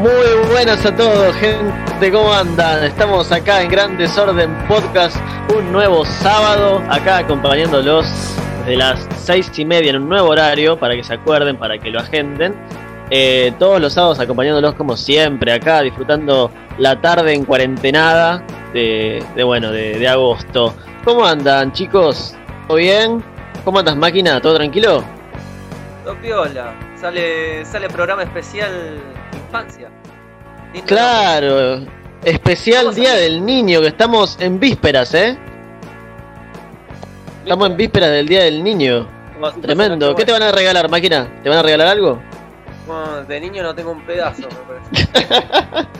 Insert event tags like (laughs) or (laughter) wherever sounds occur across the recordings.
Muy buenas a todos, gente, ¿cómo andan? Estamos acá en Gran Desorden Podcast, un nuevo sábado, acá acompañándolos de las seis y media en un nuevo horario, para que se acuerden, para que lo agenden. Eh, todos los sábados acompañándolos como siempre, acá disfrutando la tarde en cuarentenada de, de bueno, de, agosto. ¿Cómo andan, chicos? ¿Todo bien? ¿Cómo andas, máquina? ¿Todo tranquilo? Todo piola. Sale, sale programa especial infancia. Claro, especial ¿Cómo Día del Niño, que estamos en vísperas, ¿eh? Estamos en vísperas del Día del Niño. Tremendo. ¿Qué te van a regalar, máquina? ¿Te van a regalar algo? Bueno, de niño no tengo un pedazo, me parece. (laughs)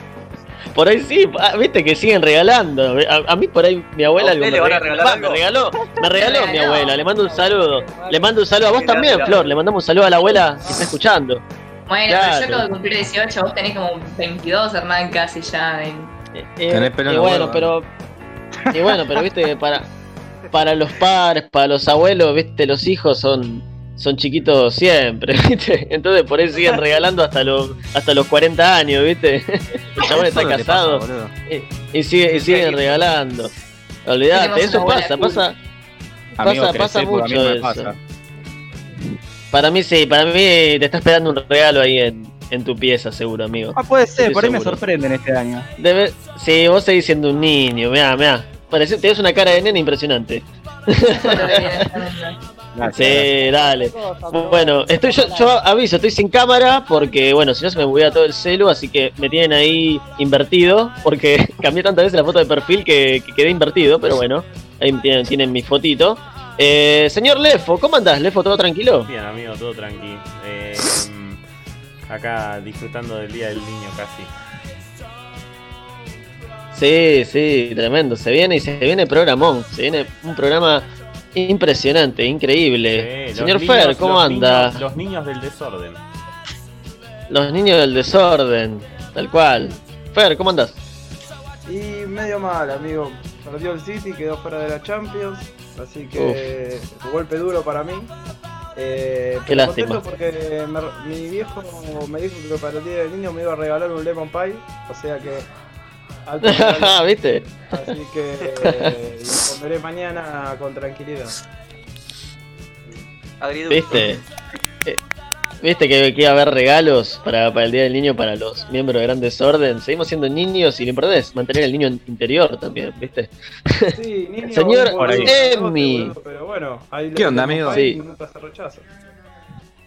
Por ahí sí, ah, viste que siguen regalando. A, a mí por ahí mi abuela ¿A algo usted me le van a regalar algo? Me regaló, me regaló mi (laughs) abuela. Le mando un saludo. Le mando un saludo a vos también. Flor. Le mandamos un saludo a la abuela que está escuchando. Bueno, Claro. pero yo acabo de cumplir 18, vos tenés como 22, Hernán, casi ya. en- Eh, eh, Tenés pelo en y bueno, pero y bueno, pero viste que para para los padres, para los abuelos, viste, los hijos son son chiquitos siempre, (laughs) ¿viste? Entonces por ahí siguen regalando hasta los hasta los 40 años, ¿viste? El chabón está casado pasa, y, y sigue, y siguen regalando. Olvídate, Tenemos eso pasa, pasa, pasa, pasa mucho eso. Para mí sí, para mí te está esperando un regalo ahí en, en tu pieza, seguro, amigo. Ah, puede ser, Estoy por ahí me seguro. sorprenden este año. Debe... Sí, vos seguís siendo un niño, mirá, mirá. Parece, tenés una cara de nene impresionante. Sí, dale. Bueno, estoy yo, yo aviso, estoy sin cámara porque, bueno, si no se me buguea todo el celu, así que me tienen ahí invertido, porque (laughs) cambié tantas veces la foto de perfil que, que quedé invertido, pero bueno, ahí tienen, tienen mi fotito. Eh, señor Lefo, ¿cómo andás, Lefo? ¿Todo tranquilo? Bien, amigo, todo tranqui. Eh, mm, acá disfrutando del Día del Niño casi. Sí, sí, tremendo. Se viene y se viene programón. Se viene un programa impresionante, increíble. Señor niños- Fer, ¿cómo los anda? niños- los niños del desorden. Los niños del desorden, tal cual. Fer, ¿cómo andás? Y medio mal, amigo. Perdió el City, quedó fuera de la Champions. Así que golpe duro para mí. Eh, Qué pero lástima. contento porque me- mi viejo me dijo que para el día del niño me iba a regalar un lemon pie. O sea que. alto. (laughs) ¿Viste? Así que (laughs) eh, lo comeré mañana con tranquilidad. ¿Viste? Eh, (laughs) ¿Viste que, que iba a haber regalos para, para el Día del Niño para los miembros de Gran Desorden? Seguimos siendo niños y lo importante es mantener el niño interior también, ¿viste? Sí, niño, Señor boludo, Pero bueno, ahí ¿Qué onda, amigo? Sí. Nunca se rechaza.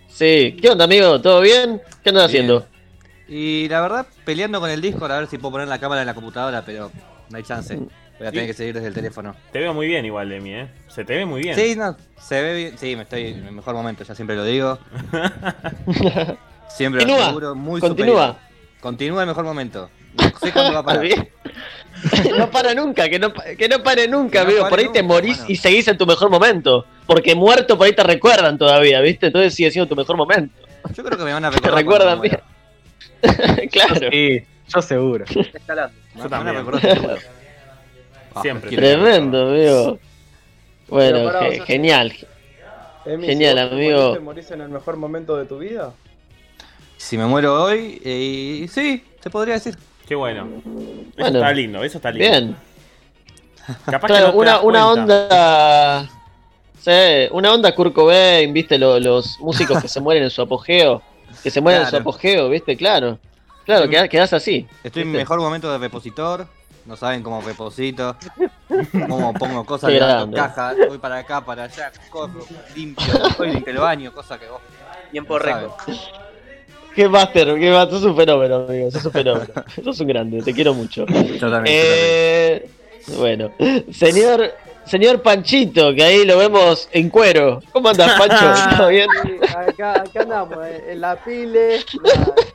Sí, ¿qué onda, amigo? ¿Todo bien? ¿Qué andas Bien. haciendo? Y la verdad, peleando con el Discord a ver si puedo poner la cámara en la computadora, pero no hay chance. Voy a tener que seguir desde el teléfono. Te veo muy bien igual, Demi, ¿eh? Se te ve muy bien. Sí, no, se ve bien. Sí, me estoy en el mejor momento, ya siempre lo digo. (laughs) Siempre lo Continúa, aseguro, muy continúa. superior. Continúa el mejor momento. No sé cuándo va a parar. (laughs) (laughs) no para nunca, que no, que no pare nunca, Que no amigo. pare Por ahí te nunca, morís y seguís en tu mejor momento. Porque muerto por ahí te recuerdan todavía, ¿viste? Entonces sigue siendo tu mejor momento. Yo creo que me van a Te recordar. recuerdan cuando bien. muera. claro. Sí, yo seguro. Escalando. Me Yo van a también. recordar seguro. Ah, Siempre. Tremendo, amigo. Bueno, Pero pará, ge- o sea, genial. Emi, Genial, si vos te amigo. morís, ¿Te morís en el mejor momento de tu vida? Si me muero hoy, eh, sí, se podría decir. Qué bueno. Eso Bueno. está lindo, eso está lindo. Bien. Capaz que Claro, no te una, das una cuenta. onda. Sí, una onda Kurt Cobain, viste, Lo- los músicos que se (laughs) mueren en su apogeo. Que se mueren en su Claro. apogeo, viste, claro. Claro, Sí. quedás, quedás así. Estoy en mi ¿viste? mejor momento de repositor. No saben cómo reposito. (laughs) Cómo pongo cosas, grande. cajas, voy para acá, para allá, corro, limpio, (laughs) voy limpio el baño, cosa que vos. Tiempo no récord. Qué máster, qué máster, sos un fenómeno, amigo, sos un fenómeno. (laughs) sos un grande, te quiero mucho. Totalmente. Eh, bueno, señor, señor Panchito, que ahí lo vemos en cuero. ¿Cómo andas, Pancho? ¿Todo bien? Acá, acá andamos, eh, en la pile.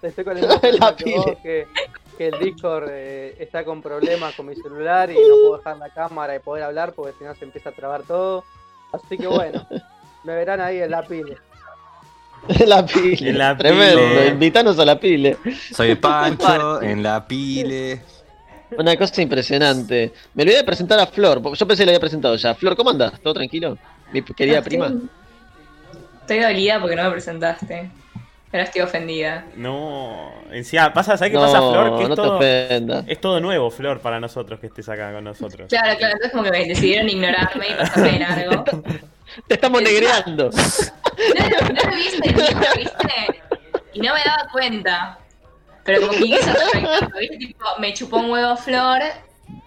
te estoy con el En la problema que vos, pile. que, que el Discord eh, está con problemas con mi celular y no puedo dejar la cámara y poder hablar porque si no se empieza a trabar todo. Así que bueno, me verán ahí en la pile. En la pile. En la Tremendo, pile. invítanos a la pile. Soy (laughs) Pancho, en la pile. Una cosa impresionante. Me olvidé de presentar a Flor, porque yo pensé que lo había presentado ya. Flor, ¿cómo andas? ¿Todo tranquilo? Mi querida Estoy- prima. Estoy dolida porque no me presentaste. Pero estoy ofendida. No. Encima, pasa, ¿sabes qué no, pasa, Flor? Que es no todo, es todo nuevo, Flor, para nosotros que estés acá con nosotros. Claro, claro, entonces como que me decidieron ignorarme y pasarme de largo. Te estamos negreando. No, (laughs) no, no lo vi entendido, ¿viste? Y no me daba cuenta. Pero como que perfecto, ¿viste? Tipo, me chupó un huevo flor,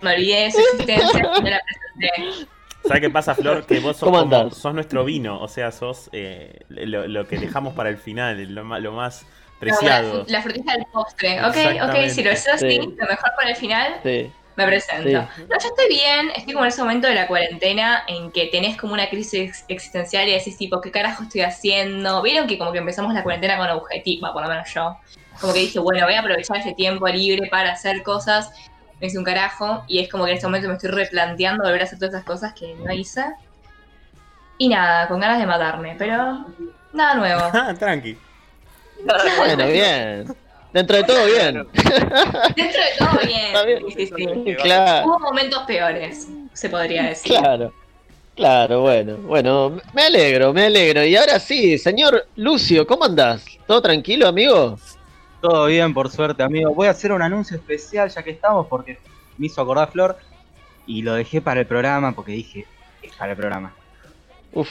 me olvidé de su existencia y no la presenté. ¿Sabes qué pasa, Flor? Que vos sos, ¿Cómo como- sos nuestro vino, o sea, sos eh, lo, lo que dejamos para el final, lo, lo más No, preciado. la, la frutilla del postre. Ok, ok, si lo es así, Sí. lo mejor para el final, Sí. me presento. Sí. No, yo estoy bien, estoy como en ese momento de la cuarentena en que tenés como una crisis ex- existencial y decís tipo, ¿qué carajo estoy haciendo? Vieron que como que empezamos la cuarentena con objetivo, por lo menos yo. Como que dije, bueno, voy a aprovechar ese tiempo libre para hacer cosas. Me hice un carajo y es como que en este momento me estoy replanteando volver a hacer todas esas cosas que no hice. Y nada, con ganas de matarme, pero nada nuevo. (laughs) Ah, tranqui. Bueno, bien. Dentro de todo, bien. (laughs) Dentro de todo bien. Está bien. Sí, sí, sí. Claro, Hubo momentos peores, se podría decir. claro. Claro, bueno. Bueno, me alegro, me alegro. Y ahora sí, señor Lucio, ¿cómo andás? ¿Todo tranquilo, amigo? Todo bien, por suerte, amigo. Voy a hacer un anuncio especial ya que estamos porque me hizo acordar Flor y lo dejé para el programa porque dije, es para el programa. Uf.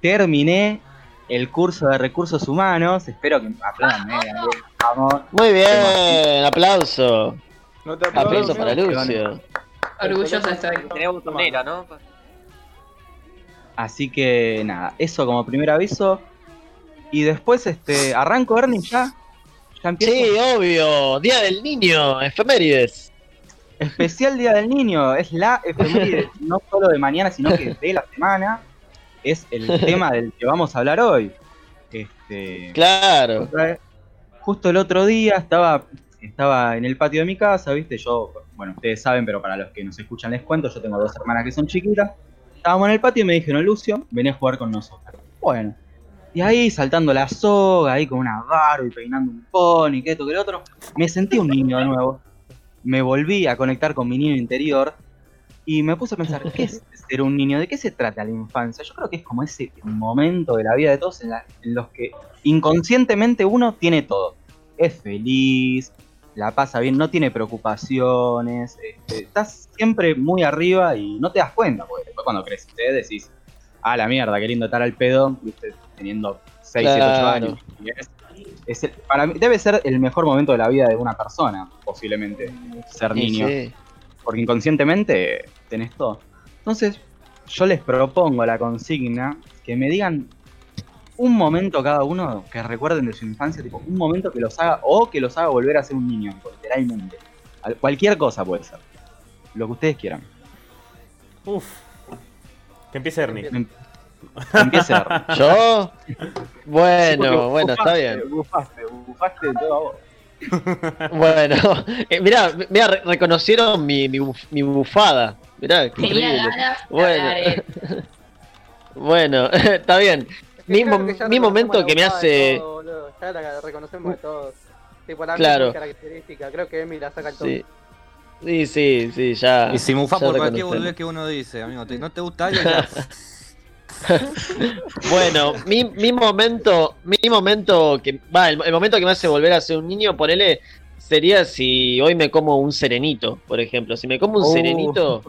Terminé el curso de recursos humanos. Espero que aplaudan. eh, Vamos. Muy bien, aplauso. No te Aplauso aplaudo, para. Lucio. Orgulloso estoy. Tenés botonera, ¿no? Así que nada, eso como primer aviso. Y después este arranco Ernie ya. Sí, obvio. Día del Niño, efemérides. Especial Día del Niño, es la efeméride, (laughs) no solo de mañana, sino que de la semana. Es el (laughs) tema del que vamos a hablar hoy. Este, Claro. Justo el otro día estaba, estaba en el patio de mi casa, ¿viste? Yo, bueno, ustedes saben, pero para los que nos escuchan les cuento, yo tengo dos hermanas que son chiquitas. Estábamos en el patio y me dijeron, Lucio, vení a jugar con nosotros. Bueno. Y ahí saltando la soga, ahí con una Barbie, peinando un pony, que esto, que lo otro. Me sentí un niño de nuevo. Me volví a conectar con mi niño interior y me puse a pensar, ¿qué es ser un niño? ¿De qué se trata la infancia? Yo creo que es como ese momento de la vida de todos en, la- en los que inconscientemente uno tiene todo. Es feliz, la pasa bien, no tiene preocupaciones, este, estás siempre muy arriba y no te das cuenta, porque después cuando creces decís, ah, la mierda, queriendo estar al pedo, viste, teniendo 6, 7, 8 Claro. años. Y es- es el- para mí, debe ser el mejor momento de la vida de una persona, posiblemente, ser Sí, niño sí. porque inconscientemente tenés todo. Entonces, yo les propongo la consigna que me digan un momento cada uno que recuerden de su infancia, tipo un momento que los haga o que los haga volver a ser un niño, literalmente. Al- Cualquier cosa puede ser. Lo que ustedes quieran. Uf. Que empiece Ernie. Em- Empiece a ¿Yo? Sí, Bueno, bueno, está bien. Bufaste, bufaste de todo a vos. (laughs) Bueno, (laughs) eh, mirá, mirá, re- reconocieron mi, mi, buf- mi bufada. Mirá, qué Tenía increíble. Bueno. (laughs) Bueno, está bien. Mi, mo- mi momento que me hace... todo, boludo. Ya la reconocemos de todos. Tipo, la Claro. característica. Creo que Emi la saca el todo. Sí, sí, sí, sí, ya. Y si mufa ya por cualquier boludez que uno dice, amigo. ¿te- ¿No te gusta algo? Ya. (laughs) Bueno, mi, mi momento, mi momento que va, el, el momento que me hace volver a ser un niño, ponele, sería si hoy me como un serenito, por ejemplo. Si me como un Uh. serenito,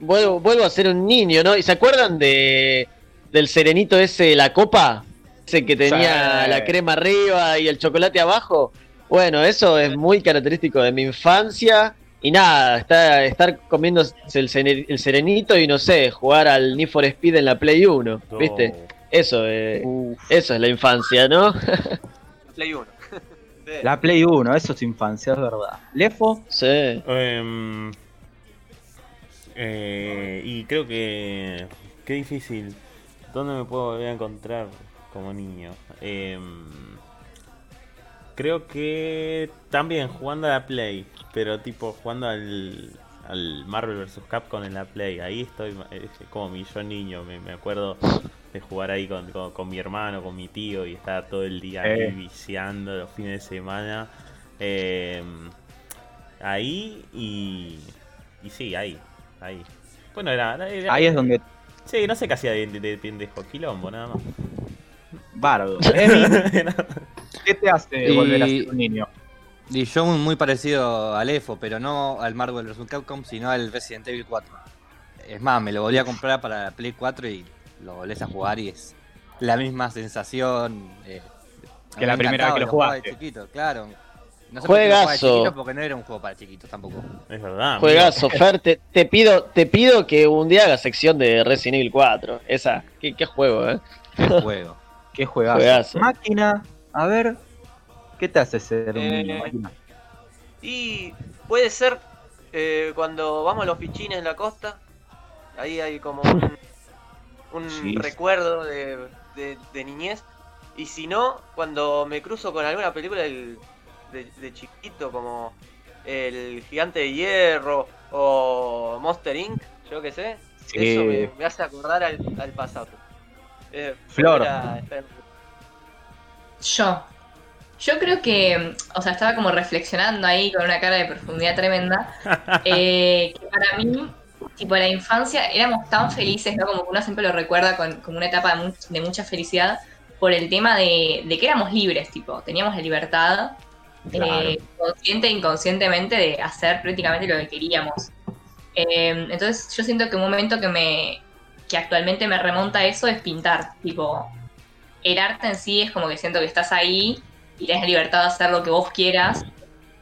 vuelvo, vuelvo a ser un niño, ¿no? ¿Y se acuerdan de del serenito ese, la copa? Ese que tenía Sí. la crema arriba y el chocolate abajo. Bueno, eso es muy característico de mi infancia. Y nada, está, estar comiendo el, serenito y no sé, jugar al Need for Speed en la Play 1, ¿viste? Eso, eh, eso es la infancia, ¿no? Play 1. La Play 1, (laughs) eso es infancia, es verdad. Lefo, Sí. Em, eh, y creo que. Qué difícil. ¿Dónde me puedo volver a encontrar como niño? Em, creo que también jugando a la Play, pero tipo jugando al, al Marvel vs. Capcom en la Play. Ahí estoy es como mi yo niño. Me, me acuerdo de jugar ahí con, con- con mi hermano, con mi tío y estar todo el día ahí Eh. viciando los fines de semana. Em, ahí y. Y sí, ahí. Ahí. Bueno, era. era- ahí es donde Sí, no sé qué hacía de, de, de pendejo. Quilombo, nada más. Bardo. (laughs) ¿qué te hace Y- volver a ser un niño? Y yo muy, muy parecido al EFO, pero no al Marvel vs. Capcom, sino al Resident Evil 4. Es más, me lo volví a comprar para la Play 4 y lo volvés a jugar y es la misma sensación. eh, Que la primera vez que lo jugaste. de chiquito, claro. No sé por qué lo jugaba de Juegazo. chiquito, porque no era un juego para chiquitos tampoco. Es verdad. Juegazo, (laughs) Fer, te, te pido, te pido que un día hagas sección de Resident Evil 4. Esa, qué, qué juego, eh. Qué juego. Qué juegazo. Juegazo. Máquina, a ver, ¿qué te hace ser un Eh, niño, máquina? Y puede ser eh, cuando vamos a los pichines en la costa, ahí hay como un, un (laughs) Sí. recuerdo de, de- de niñez. Y si no, cuando me cruzo con alguna película del- de, de chiquito, como El Gigante de Hierro o Monster Inc., yo qué sé, Sí. eso me, me hace acordar al, al pasado. Eh, Flor. Yo. Yo creo que, o sea, estaba como reflexionando ahí con una cara de profundidad tremenda. (laughs) eh, que para mí, tipo, la infancia éramos tan felices, ¿no? Como que uno siempre lo recuerda con, como una etapa de, much- de mucha felicidad por el tema de, de que éramos libres, tipo, teníamos la libertad, eh, consciente e inconscientemente, de hacer prácticamente lo que queríamos. Eh, entonces, yo siento que un momento que me que actualmente me remonta a eso es pintar, tipo, el arte en sí es como que siento que estás ahí y tienes la libertad de hacer lo que vos quieras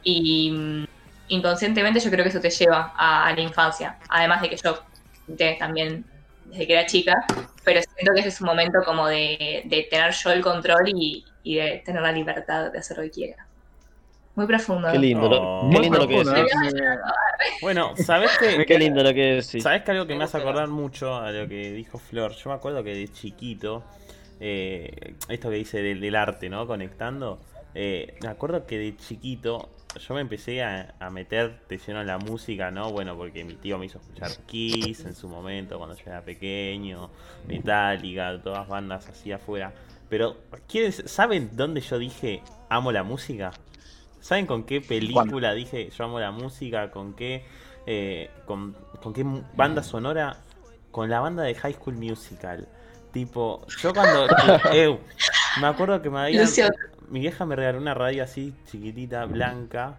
y mm, inconscientemente yo creo que eso te lleva a, a la infancia. Además de que yo también desde que era chica, pero siento que ese es un momento como de, de tener yo el control y, y de tener la libertad de hacer lo que quiera. Muy profundo. Qué lindo, lo- Oh. qué lindo lo que decís. ¿eh? (laughs) Bueno, ¿sabes qué? (laughs) Qué lindo lo que decís. ¿Sabes que algo que me hace acordar mucho a lo que dijo Flor? Yo me acuerdo que de chiquito, eh, esto que dice del, del arte, ¿no? Conectando. eh, me acuerdo que de chiquito yo me empecé a, a meter de lleno en la música, ¿no? Bueno, porque mi tío me hizo escuchar Kiss en su momento cuando yo era pequeño, Metallica, todas bandas así afuera. Pero, ¿quieren, ¿saben dónde yo dije amo la música? ¿Saben con qué película dije yo amo la música? ¿Con qué, eh, con, con qué banda sonora? Con la banda de High School Musical. Tipo, yo cuando... (laughs) me acuerdo que me había... Lucio. Mi vieja me regaló una radio así, chiquitita, blanca.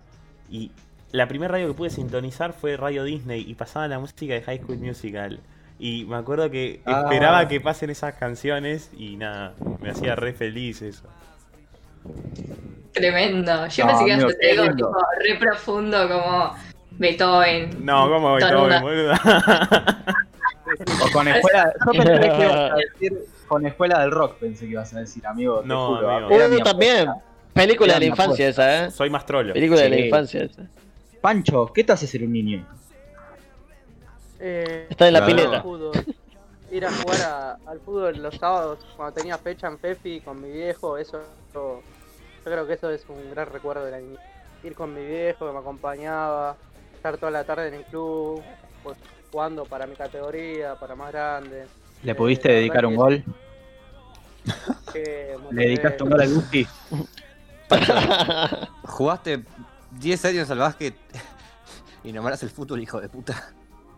Y la primera radio que pude sintonizar fue Radio Disney y pasaba la música de High School Musical. Y me acuerdo que Ah. esperaba que pasen esas canciones y nada, me hacía re feliz eso. Tremendo. Yo No, pensé que ibas a algo tipo re profundo como Beethoven. No, ¿cómo voy Torunda. O con (laughs) escuela. Yo pensé que ibas a (laughs) decir con escuela del rock, pensé que ibas a decir, amigo. te No, juro, amigo. era también. Película de la infancia esa, ¿eh? Soy más trolo. Película de la infancia esa. Pancho, ¿qué te hace ser un niño? Eh, Está en la pileta. Ir a jugar a- al fútbol los sábados cuando tenía fecha en Pefi con mi viejo, eso yo, yo creo que eso es un gran recuerdo de la niñez. Ir con mi viejo que me acompañaba, estar toda la tarde en el club, pues, jugando para mi categoría, para más grandes. ¿Le Eh, pudiste la dedicar un gol? (laughs) ¿Le dedicaste un gol al Gusti? (laughs) Jugaste 10 años al básquet y nombrás el fútbol, hijo de puta.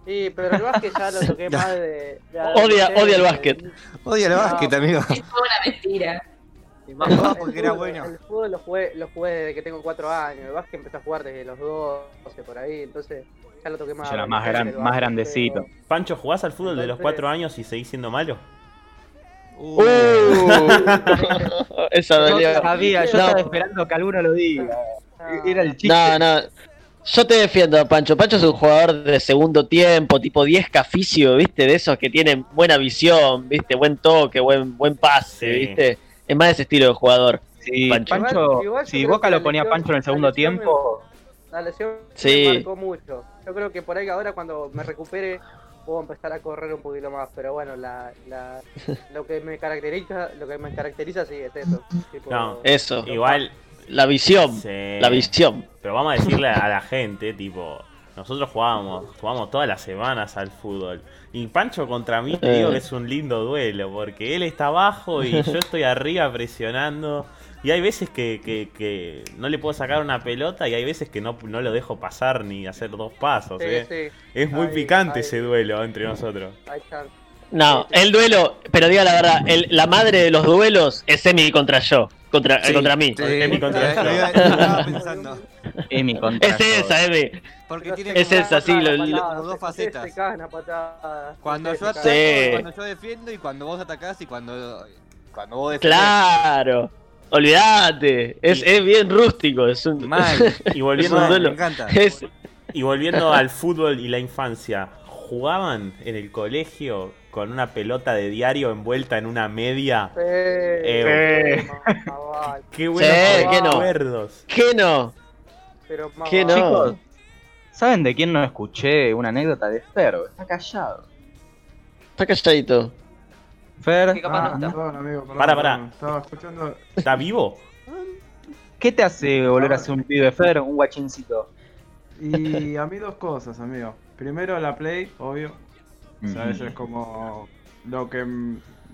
Sí, pero el básquet ya lo (laughs) toqué más de... de Odia- odia el básquet. Odia el No. básquet, amigo. Es toda una mentira. Y más El porque era fútbol- bueno. El fútbol lo jugué, lo jugué desde que tengo 4 años. El básquet empecé a jugar desde los 12 por ahí. Entonces ya lo toqué más. Ya era más gran- más grandecito. pero- Pancho, ¿jugás al fútbol de los Entonces- 4 años y seguís siendo malo? Uh, (laughs) esa Yo dolió. sabía, yo No. estaba esperando que alguno lo diga. Era el chiste. No, no. Yo te defiendo, Pancho. Pancho es un jugador de segundo tiempo, tipo 10 caficio, ¿viste? De esos que tienen buena visión, ¿viste? Buen toque, buen, buen pase, Sí. ¿viste? Es más de ese estilo de jugador. Sí, Pancho. Pancho, Igual- igual yo si Boca lo ponía lesión- Pancho en el la segundo tiempo, La lesión Sí. me marcó mucho. Yo creo que por ahí ahora cuando me recupere puedo empezar a correr un poquito más. Pero bueno, la, la, (laughs) lo que me caracteriza, lo que me caracteriza sí es eso. tipo, No. Eso. Igual. La visión. sí. La visión. Pero vamos a decirle a la gente, tipo, nosotros jugábamos, jugamos todas las semanas al fútbol. Y Pancho contra mí te digo Eh. que es un lindo duelo, porque él está abajo y yo estoy arriba presionando. Y hay veces que, que- que no le puedo sacar una pelota y hay veces que no, no lo dejo pasar ni hacer dos pasos. sí, ¿eh? sí, Es muy picante ese duelo entre nosotros. No, el duelo, pero diga la verdad, el- la madre de los duelos es Emi contra yo. Contra, Sí, contra mí. sí, Emi contra eh, yo. lo iba- lo estaba pensando. Emi contra Es esa, Emi. Porque tiene Es esa, sí, lo- dos facetas. Se cagan. Cuando yo, ataco, cuando yo defiendo y cuando vos atacás y cuando, cuando vos defendés. Claro. Olvídate. Es, es bien rústico. Es un. Mal. (laughs) Y volviendo, Es un Mal, duelo. me encanta. Es- y volviendo al fútbol y la infancia, ¿jugaban en el colegio con una pelota de diario envuelta en una media? Sí, Eh, sí, ¡Qué buenos Sí, ¿qué no? recuerdos! ¿Qué no? pero más ¿Qué vale. no? Chicos, ¿saben de quién no escuché una anécdota de Fer? Está callado. Está calladito. Fer, Que capaz Ah, no está. perdón, amigo, perdón, Para, para. Estaba escuchando. ¿Está vivo? ¿qué te hace volver a ser un pibe, Fer? Un guachincito. Y a mí dos cosas, amigo. Primero la Play, obvio. O sea, eso es como lo que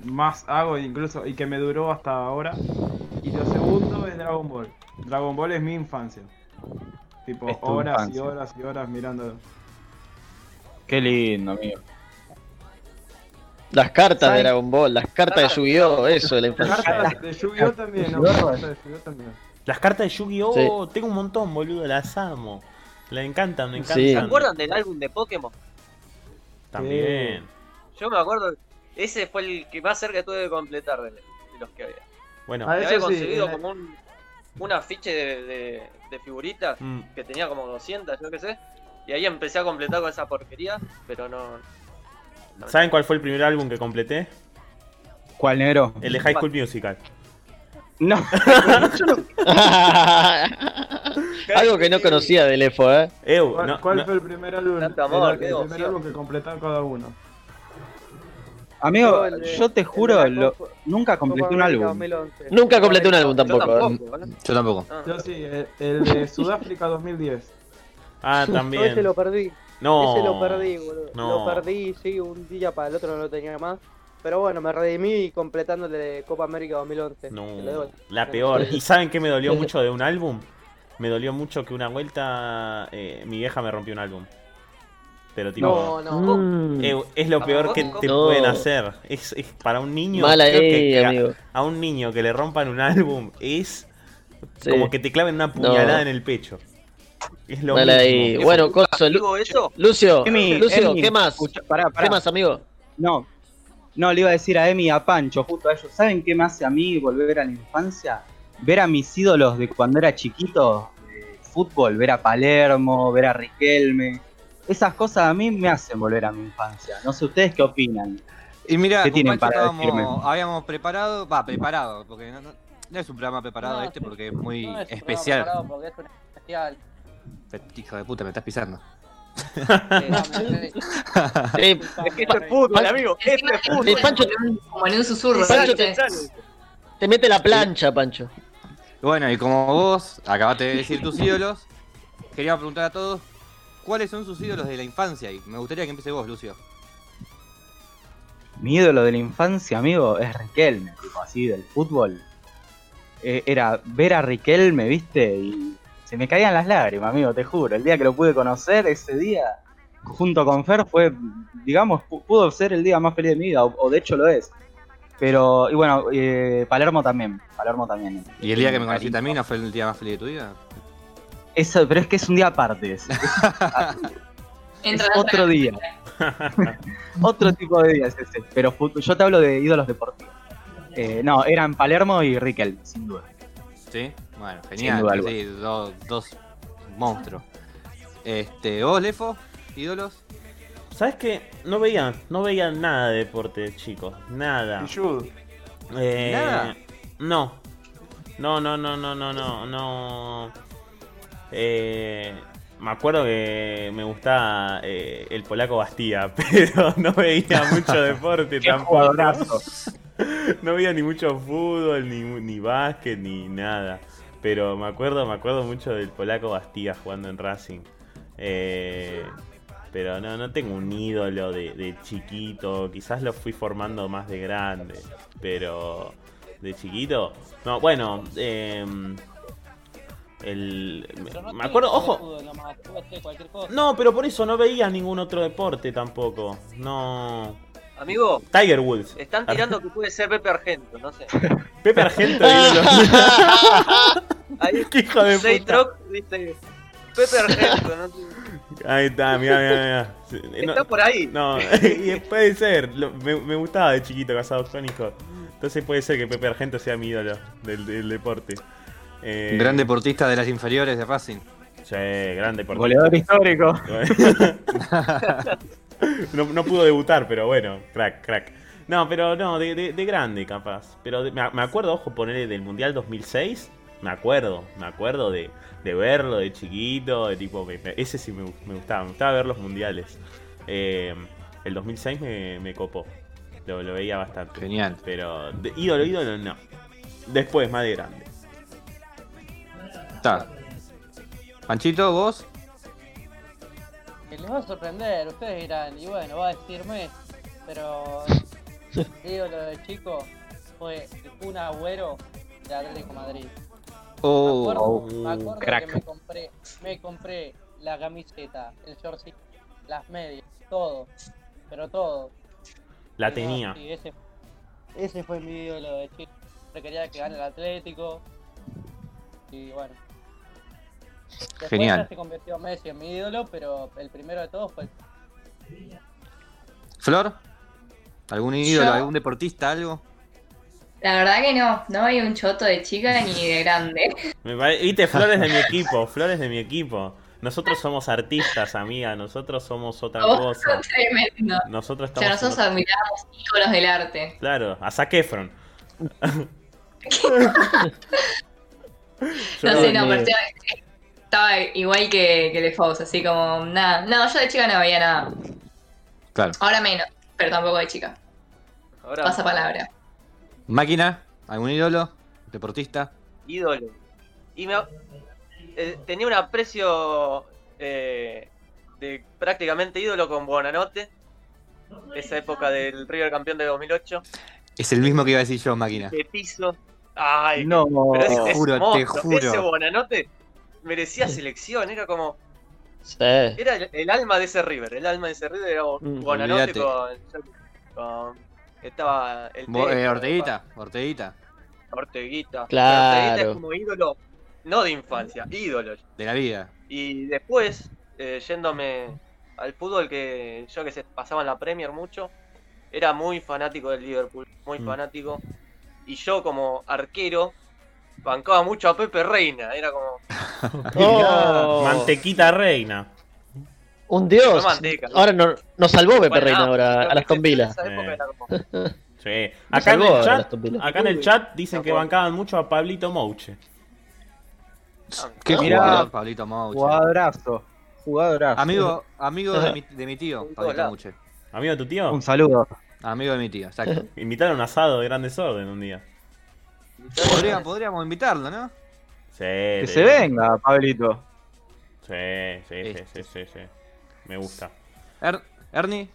más hago incluso y que me duró hasta ahora. Y lo segundo es Dragon Ball. Dragon Ball es mi infancia. Tipo, horas infancia. y horas y horas mirando. Qué lindo, amigo. Las cartas de. Dragon Ball, las cartas de Yu-Gi-Oh! Eso la infancia. Cartas de Yu-Gi-Oh también, ¿no? Yu-Gi-Oh! Cartas de Yu-Gi-Oh también. Las cartas de Yu-Gi-Oh! Tengo un montón, boludo, las amo. Me encantan, me encantan. Sí. ¿Se acuerdan del álbum de Pokémon? También. Yo me acuerdo, ese fue el que más cerca tuve de completar de, los que había. Bueno, Ah, Me había conseguido como un, un afiche de, de- de figuritas mm, que tenía como 200, yo qué sé. Y ahí empecé a completar con esa porquería, pero no. ¿Saben cuál fue el primer álbum que completé? ¿Cuál negro? El de High School Musical. No. (laughs) (laughs) Algo que no conocía del EFO, ¿eh? Eu, ¿Cuál, no, cuál no- fue el primer álbum? Amor, el, primer álbum que completaron cada uno. Amigo, Yo el yo te juro, lo- nunca completé un álbum. 2011. Nunca completé un álbum Yo tampoco. ¿eh? tampoco, ¿vale? Yo tampoco. Ah. Yo sí, el, el de (laughs) Sudáfrica 2010. Ah, Yo ese también. lo perdí. No. Ese lo perdí, boludo. No. Lo perdí, sí, un día para el otro no lo tenía más. Pero bueno, me redimí completando el de Copa América 2011. No, la peor. ¿Y saben qué me dolió (laughs) mucho de un álbum? Me dolió mucho que una vuelta eh, mi vieja me rompió un álbum. Pero tipo, No, no. Mm, eh, es lo peor que te No. pueden hacer. Es, es para un niño. Mala creo que- ahí, que a- un niño que le rompan un álbum es Sí. como que te claven una puñalada No. en el pecho. Es lo mismo. ahí. ¿Qué Bueno, coso, Lu- ¿Digo eso? Lucio, Emi, Lucio, Emi, ¿qué más? escucha, pará, pará. ¿Qué más, amigo? No, no, le iba a decir a Emi y a Pancho, justo a ellos. ¿Saben qué me hace a mí volver a la infancia? Ver a mis ídolos de cuando era chiquito, de fútbol, ver a Palermo, ver a Riquelme. Esas cosas a mí me hacen volver a mi infancia. No sé ustedes qué opinan. Y mira, ¿Qué con tienen Pancho para estábamos- decirme? habíamos preparado, va, preparado, porque no, no- no es un programa preparado No, este porque es muy No, es un especial. programa preparado porque es un especial. Hijo de puta, me estás pisando. (laughs) Eh, Es que esto es fútbol, amigo. Esto es fútbol. Pancho, Como en un susurro, Pancho, te mete la plancha, Pancho. Bueno, y como vos acabaste de decir tus ídolos, quería preguntar a todos, ¿cuáles son sus ídolos de la infancia? Y me gustaría que empiece vos, Lucio. Mi ídolo de la infancia, amigo, es Riquelme, tipo así, del fútbol. Eh, era ver a Riquelme, viste, y se me caían las lágrimas, amigo, te juro. El día que lo pude conocer, ese día, junto con Fer, fue, digamos, pu- pudo ser el día más feliz de mi vida, o, o de hecho lo es. Pero, y bueno, eh, Palermo también, Palermo también. ¿Y el día que me a mí no fue el día más feliz de tu vida? Eso, pero es que es un día aparte, es, (laughs) otro día. (laughs) otro tipo de día es ese. Pero yo te hablo de ídolos deportivos. Eh, no, eran Palermo y Riquelme, sin duda. Sí, bueno, genial. sí, dos, dos monstruos. Este, ¿vos, Lefo? ¿Ídolos? ¿Sabes qué? No veía, no veía nada de deporte, chicos. Nada. Eh, ¿Nada? No. No, no, no, no, no, no, no. Eh, me acuerdo que me gustaba eh, el polaco Bastía, (laughs) pero no veía mucho (laughs) deporte tampoco. jugadorazo. (laughs) No veía ni mucho fútbol, ni, ni básquet, ni nada. Pero me acuerdo, me acuerdo mucho del polaco Bastía jugando en Racing. Eh, pero no, no tengo un ídolo de, de chiquito. Quizás lo fui formando más de grande. Pero de chiquito. No, bueno. em, el, me acuerdo, ojo. No, pero por eso no veía ningún otro deporte tampoco. No. Amigo, Tiger Woods. están tirando que puede ser Pepe Argento, no sé. (laughs) Pepe Argento, ídolo. (laughs) Ahí, Qué hijo de puta. Troc, dice. Pepe Argento, no sé. Ahí está, mira, mira, mira. Está por ahí. No, (laughs) y puede ser. lo- me, me gustaba de chiquito Casados con Hijos. Entonces puede ser que Pepe Argento sea mi ídolo del, del deporte. Eh, Gran deportista de las inferiores de Racing. Sí, gran deportista. Goleador histórico. No, no pudo debutar, pero bueno, crack, crack. No, pero no, de, de- de grande capaz. Pero de- me, me acuerdo, ojo, ponerle del Mundial 2006. Me acuerdo, me acuerdo de, de verlo de chiquito, de tipo, me- me- ese sí me, gu- me gustaba, me gustaba ver los mundiales. Eh, el 2006 me, me copó, lo, lo veía bastante. Genial. Pero de ídolo, ídolo no. Después, más de grande. Está. Panchito, vos. Que les va a sorprender, ustedes dirán, y bueno, va a decir Messi, pero (laughs) mi ídolo de chico fue el Kun Agüero de Atlético Madrid. Me acuerdo, Oh, me acuerdo crack. que me compré, me compré la camiseta, el shortcito, las medias, todo, pero todo. La Y no, tenía. sí, ese, ese fue mi ídolo de chico. Quería que gane el Atlético. Y bueno. Después Genial. ya se convirtió Messi en mi ídolo, pero el primero de todos fue Flor. ¿Algún ídolo, Yo- algún deportista, algo? La verdad que no, no hay un choto de chica ni de grande. Me pare- Viste, Flores de mi equipo, Flores de mi equipo. Nosotros somos artistas, amiga, nosotros somos otra Vos cosa. sos tremendo. Nosotros O sea, estamos. nosotros admiramos íconos del arte. Claro, a Zac Efron. (laughs) No sé, no, pero estaba- igual que, que Lefous, así como nada. No, yo de chica no veía nada. Claro. Ahora menos, pero tampoco de chica. Ahora, Pasa palabra. ¿Máquina? ¿Algún ídolo? ¿Deportista? ídolo. Y me, eh, tenía un aprecio eh, de prácticamente ídolo con Buonanote. Esa época del River campeón de 2008. Es el mismo que iba a decir yo, Máquina. De piso. Ay, No, pero te juro, te juro. Ese Buonanote merecía selección. Era como. Sí. Era el, el alma de ese River. El alma de ese River era Mm, Buonanote olvídate. con, con- Estaba el Bo- eh, Orteguita, Orteguita. Orteguita. Claro. Orteguita es como ídolo, no de infancia, ídolo. De la vida. Y después, eh, yéndome al fútbol que yo que se pasaba en la Premier mucho, era muy fanático del Liverpool, muy Mm. fanático. Y yo como arquero bancaba mucho a Pepe Reina, era como (laughs) Oh, Mantequita reina. un dios. Manteca. Ahora no- nos salvó Pepe Bueno, Reina ahora a las Eh. como- (laughs) Sí. Acá en el chat, las Aston Villa. acá en el chat dicen que bancaban mucho a Pablito Mouche. Qué Mirá. jugador, Pablito Mouche. Jugadorazo. Jugadorazo. Amigo, amigo de mi, de mi tío, Pablito. Mouche. Amigo de tu tío. Un saludo. Amigo de mi tío, exacto. (laughs) Invitar a un asado de gran desorden un día. Podría- podríamos invitarlo, ¿no? Sí. Que te se venga, Pablito. Sí, sí, sí, sí, sí, sí. Me gusta. Er- Ernie,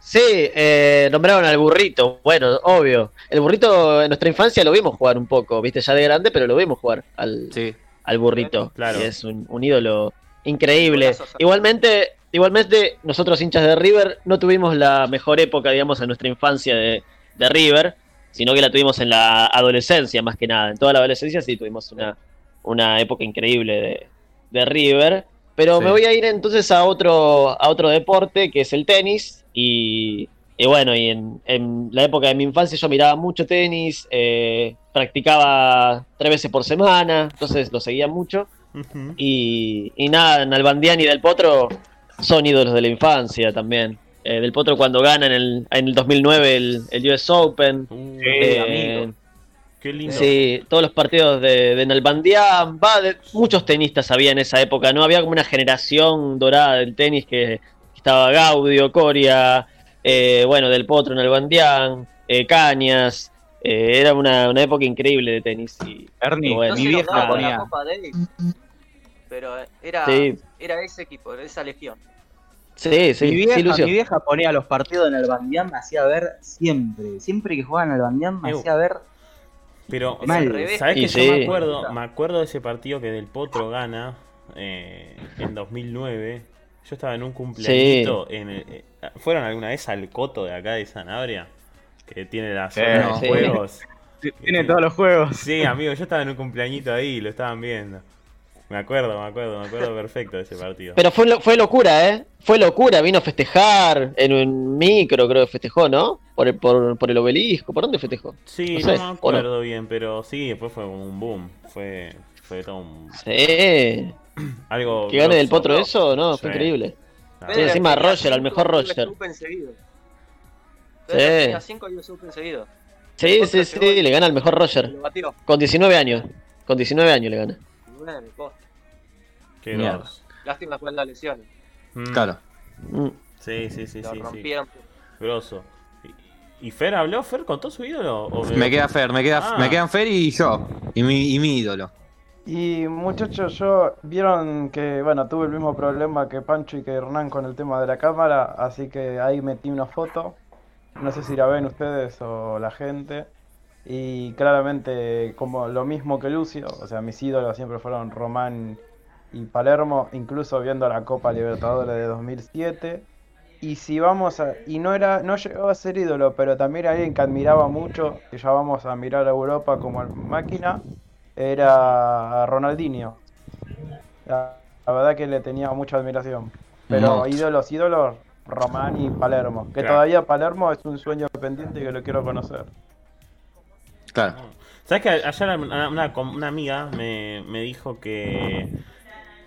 Sí, eh, nombraron al burrito. Bueno, obvio. El burrito en nuestra infancia lo vimos jugar un poco, viste, ya de grande, pero lo vimos jugar al, sí. al burrito. Claro. Y es un, un ídolo increíble. Igualmente, igualmente, nosotros hinchas de River no tuvimos la mejor época, digamos, en nuestra infancia de, de River, sino que la tuvimos en la adolescencia más que nada. En toda la adolescencia sí tuvimos una, una época increíble de, de River. Pero Sí. me voy a ir entonces a otro, a otro deporte que es el tenis. Y, y bueno, y en, en la época de mi infancia yo miraba mucho tenis, eh, practicaba tres veces por semana, entonces lo seguía mucho. Ujú. Y, y nada, Nalbandián y Del Potro son ídolos de la infancia también. Eh, Del Potro cuando gana en el, en el 2009 el, el US Open. Uh, eh, amigo. Qué lindo. Sí, todos los partidos de, de Nalbandián, va, de- muchos tenistas había en esa época, ¿no? Había como una generación dorada del tenis que estaba Gaudio, Coria, eh, bueno, Del Potro, Nalbandián, eh, Cañas, eh, era una, una época increíble de tenis. Y, Ernie, Bueno. no mi vieja ponía. Copa Davis, pero era, sí, era ese equipo, esa legión. Sí, sí, mi, vieja, sí, mi vieja ponía los partidos en el Bandián, me hacía ver siempre. Siempre que jugaban al Bandián me hacía ver. Pero, Es Mal. ¿sabes Y que sí. yo me acuerdo? Me acuerdo de ese partido que Del Potro gana eh, en 2009. Yo estaba en un cumpleañito. En el- eh, ¿Fueron alguna vez al coto de acá de Sanabria? Que tiene la Sí, zona de sí. juegos. (laughs) Tiene todos los juegos. Sí, amigo, yo estaba en un cumpleañito ahí y lo estaban viendo. Me acuerdo, me acuerdo, me acuerdo perfecto de ese partido. Pero fue, lo- fue locura, ¿eh? Fue locura, vino a festejar en un micro, creo que festejó, ¿no? Por el, por, por el obelisco, ¿por dónde festejó? Sí, no no, sé, me acuerdo bien, pero sí, después fue como un boom. Fue, fue todo un, Sí. algo. Que gane del potro eso, no, fue Sí. increíble. Ah, Sí, encima Roger, al cinco mejor Roger. supe enseguido. Sí. Tenía 5 y lo supe enseguido. Sí, sí, sí, le gana al mejor Roger. Con 19 años. Con 19 años le gana. Bueno, posta. Qué Mierda. grosso. Lástima fue la lesión. Mm, Claro. Mm. Sí, sí, sí, lo sí, sí. rompieron. Grosso. ¿Y, y Fer habló? ¿Fer contó su ídolo? ¿O Me queda Fer, me, queda, Ah. me quedan Fer y yo. Y mi, y mi ídolo. Y muchachos, yo vieron que, bueno, tuve el mismo problema que Pancho y que Hernán con el tema de la cámara, así que ahí metí una foto. No sé si la ven ustedes o la gente. Y claramente como lo mismo que Lucio, o sea, mis ídolos siempre fueron Román y Palermo, incluso viendo la Copa Libertadores de 2007. Y si vamos a, y no era, no llegó a ser ídolo, pero también alguien que admiraba mucho, que ya vamos a mirar a Europa como máquina, era Ronaldinho. La, la verdad que le tenía mucha admiración. Pero ídolos, ídolos, Román y Palermo. Que Claro. todavía Palermo es un sueño pendiente que lo quiero conocer. Claro. ¿Sabes que ayer una, una, una amiga me, me dijo que,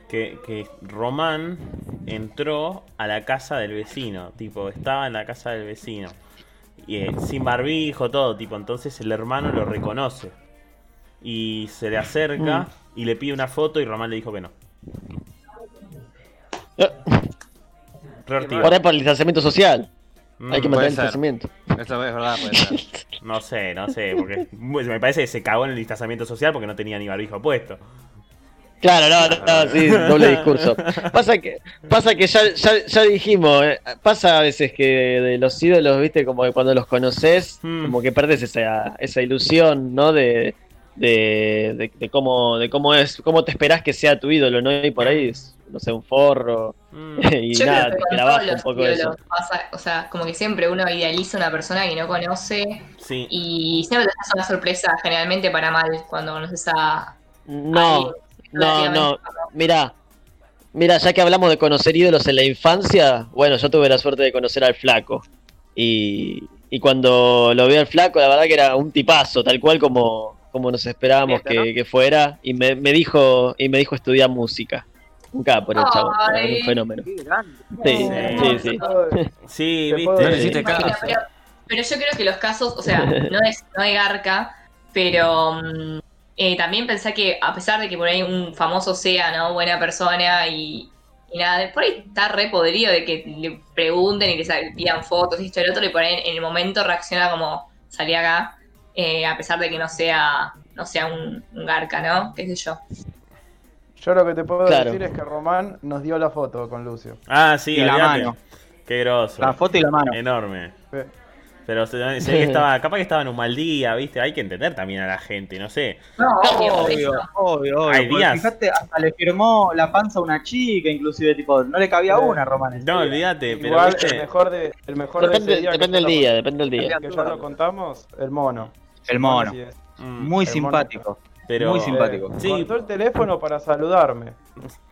que, que Román entró a la casa del vecino? Tipo, estaba en la casa del vecino. Y, eh, sin barbijo, todo, tipo. Entonces el hermano lo reconoce. Y se le acerca y le pide una foto y Román le dijo que no. Eh. Por ahí por el distanciamiento social. Mm, Hay que mantener el ser. distanciamiento. Eso es verdad, puede ser. (laughs) No sé, no sé, porque me parece que se cagó en el distanciamiento social porque no tenía ni barbijo puesto. Claro, no, no, no, sí, (laughs) doble discurso. Pasa que, pasa que ya, ya, ya dijimos, eh, pasa a veces que de los ídolos, viste, como que cuando los conoces, Hmm. como que perdes esa, esa ilusión, ¿no? De, de, de, de cómo, de cómo es, cómo te esperás que sea tu ídolo, ¿no? Y por ahí es, no sé, un forro, Mm, (laughs) y Yo nada, te todos un poco eso. pasa, o sea, como que siempre uno idealiza a una persona que no conoce sí. y siempre te das una sorpresa, generalmente para mal, cuando conoces a No, alguien no, no. Mira, mira, ya que hablamos de conocer ídolos en la infancia, bueno, yo tuve la suerte de conocer al flaco. Y, y cuando lo vi al flaco, la verdad que era un tipazo, tal cual como, como nos esperábamos que fuera. Y me, me dijo, y me dijo estudiar música. Un capo el chavo, un fenómeno. Sí, sí, sí. Sí, Te viste. No le hiciste pero, pero yo creo que los casos, o sea, (laughs) no es, no es garca, pero mm, eh, también pensé que a pesar de que por ahí un famoso sea, ¿no? Buena persona y, y nada, por ahí está re podrido de que le pregunten y le pidan fotos y esto y lo otro, y por ahí en el momento reacciona como salí acá, eh, a pesar de que no sea, no sea un, un garca, ¿no? Qué sé yo. Yo lo que te puedo Claro. decir es que Román nos dio la foto con Lucio. Ah, sí, Y la mano. Qué grosso. La foto y la mano. Enorme. Sí. Pero se, se ve que (laughs) estaba, capaz que estaba en un mal día, ¿viste? Hay que entender también a la gente, no sé. No, obvio, Obvio, obvio, obvio. Hay días. Fíjate, hasta le firmó la panza a una chica, inclusive, tipo, no le cabía Sí. una, Román. No, olvídate, pero Igual el mejor de el mejor de Depende, ese día depende del día, depende del día. que ya lo contamos, el mono. El mono. Mm, Muy El mono. Pero, muy simpático. Eh, Sí. Cortó el teléfono para saludarme.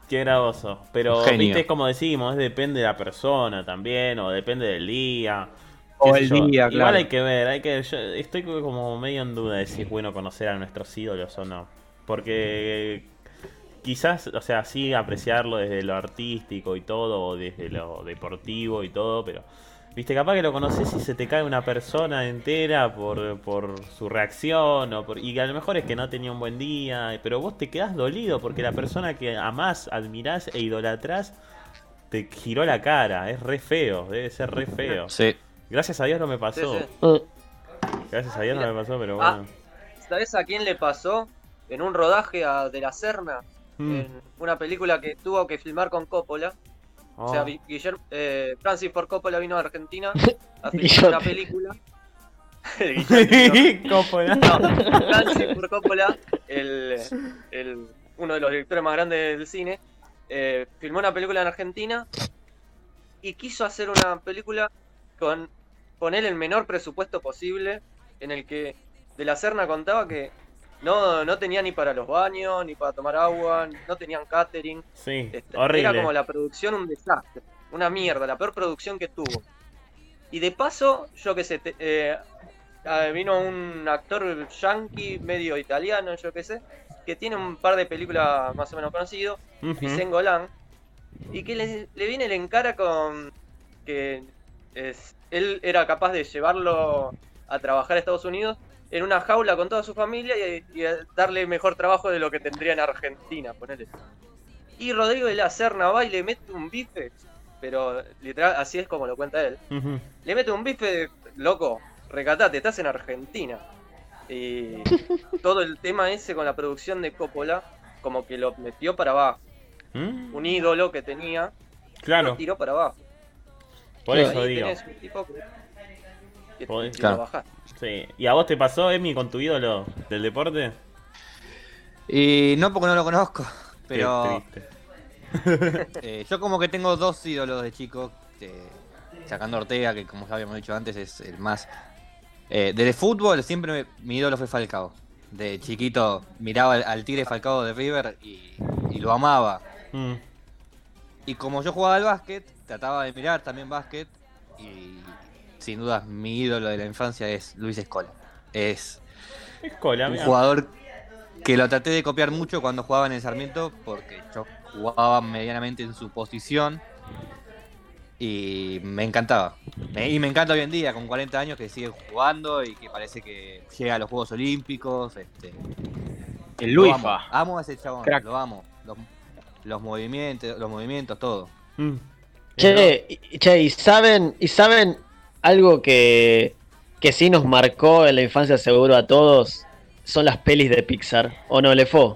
Qué gravoso. Pero, Genio. viste, es como decimos, es depende de la persona también, o depende del día. O el yo. día, Igual claro. hay que ver, hay que yo estoy como medio en duda de si es bueno conocer a nuestros ídolos o no. Porque quizás, o sea, sí apreciarlo desde lo artístico y todo, o desde lo deportivo y todo, pero viste, capaz que lo conoces y se te cae una persona entera por, por su reacción, o por, y a lo mejor es que no tenía un buen día, pero vos te quedás dolido porque la persona que amás, admirás e idolatrás te giró la cara, es re feo, debe ser re feo. Sí. Gracias a Dios no me pasó. sí. Gracias a Dios no me pasó, pero Ah. bueno. ¿Sabés a quién le pasó? En un rodaje a De la Serna, Mm. en una película que tuvo que filmar con Coppola. O sea. Vi- Guillermo, eh, Francis Ford Coppola vino a Argentina a (laughs) filmar una película. (laughs) (laughs) Coppola. No, Francis Ford Coppola, el, el- uno de los directores más grandes del cine, eh, filmó una película en Argentina y quiso hacer una película con poner el menor presupuesto posible en el que de la Serna contaba que no, no tenía ni para los baños, ni para tomar agua, no tenían catering. Sí, Este, horrible. Era como la producción un desastre, una mierda, la peor producción que tuvo. Y de paso, yo qué sé, te- eh, vino un actor yankee, medio italiano, yo qué sé, que tiene un par de películas más o menos Ujú. Vicen Golan, y que le, le viene, le encara con que es- él era capaz de llevarlo a trabajar a Estados Unidos en una jaula con toda su familia y, y darle mejor trabajo de lo que tendría en Argentina, ponele. Y Rodrigo de la Serna va y le mete un bife, pero literal, así es como lo cuenta él. Le mete un bife de, loco, recatate, estás en Argentina. Y (laughs) todo el tema ese con la producción de Coppola, como que lo metió para abajo. ¿Mm? Un ídolo que tenía, lo Claro, tiró para abajo. por Y eso digo. tenés un tipo que, que Claro. Sí. ¿Y a vos te pasó, Emi, con tu ídolo del deporte? Y no porque no lo conozco, pero (laughs) (laughs) eh, yo como que tengo dos ídolos de chico, eh, sacando Ortega, que como ya habíamos dicho antes es el más... Eh, desde fútbol siempre me- mi ídolo fue Falcao. De chiquito miraba al, al Tigre Falcao de River y, y lo amaba. Mm. Y como yo jugaba al básquet, trataba de mirar también básquet y sin dudas mi ídolo de la infancia es Luis Escola. Es Es cola, un mira. jugador que lo traté de copiar mucho cuando jugaba en el Sarmiento porque yo jugaba medianamente en su posición y me encantaba. Me- y me encanta hoy en día, con 40 años, que sigue jugando y que parece que llega a los Juegos Olímpicos. Este, El Luifa. amo, amo a ese chabón, Crack. lo amo. Los, los movimientos, los movimientos, todo. Mm. Che, y- che, ¿y saben, y saben algo que, que sí nos marcó en la infancia seguro a todos? Son las pelis de Pixar. ¿O no le fue?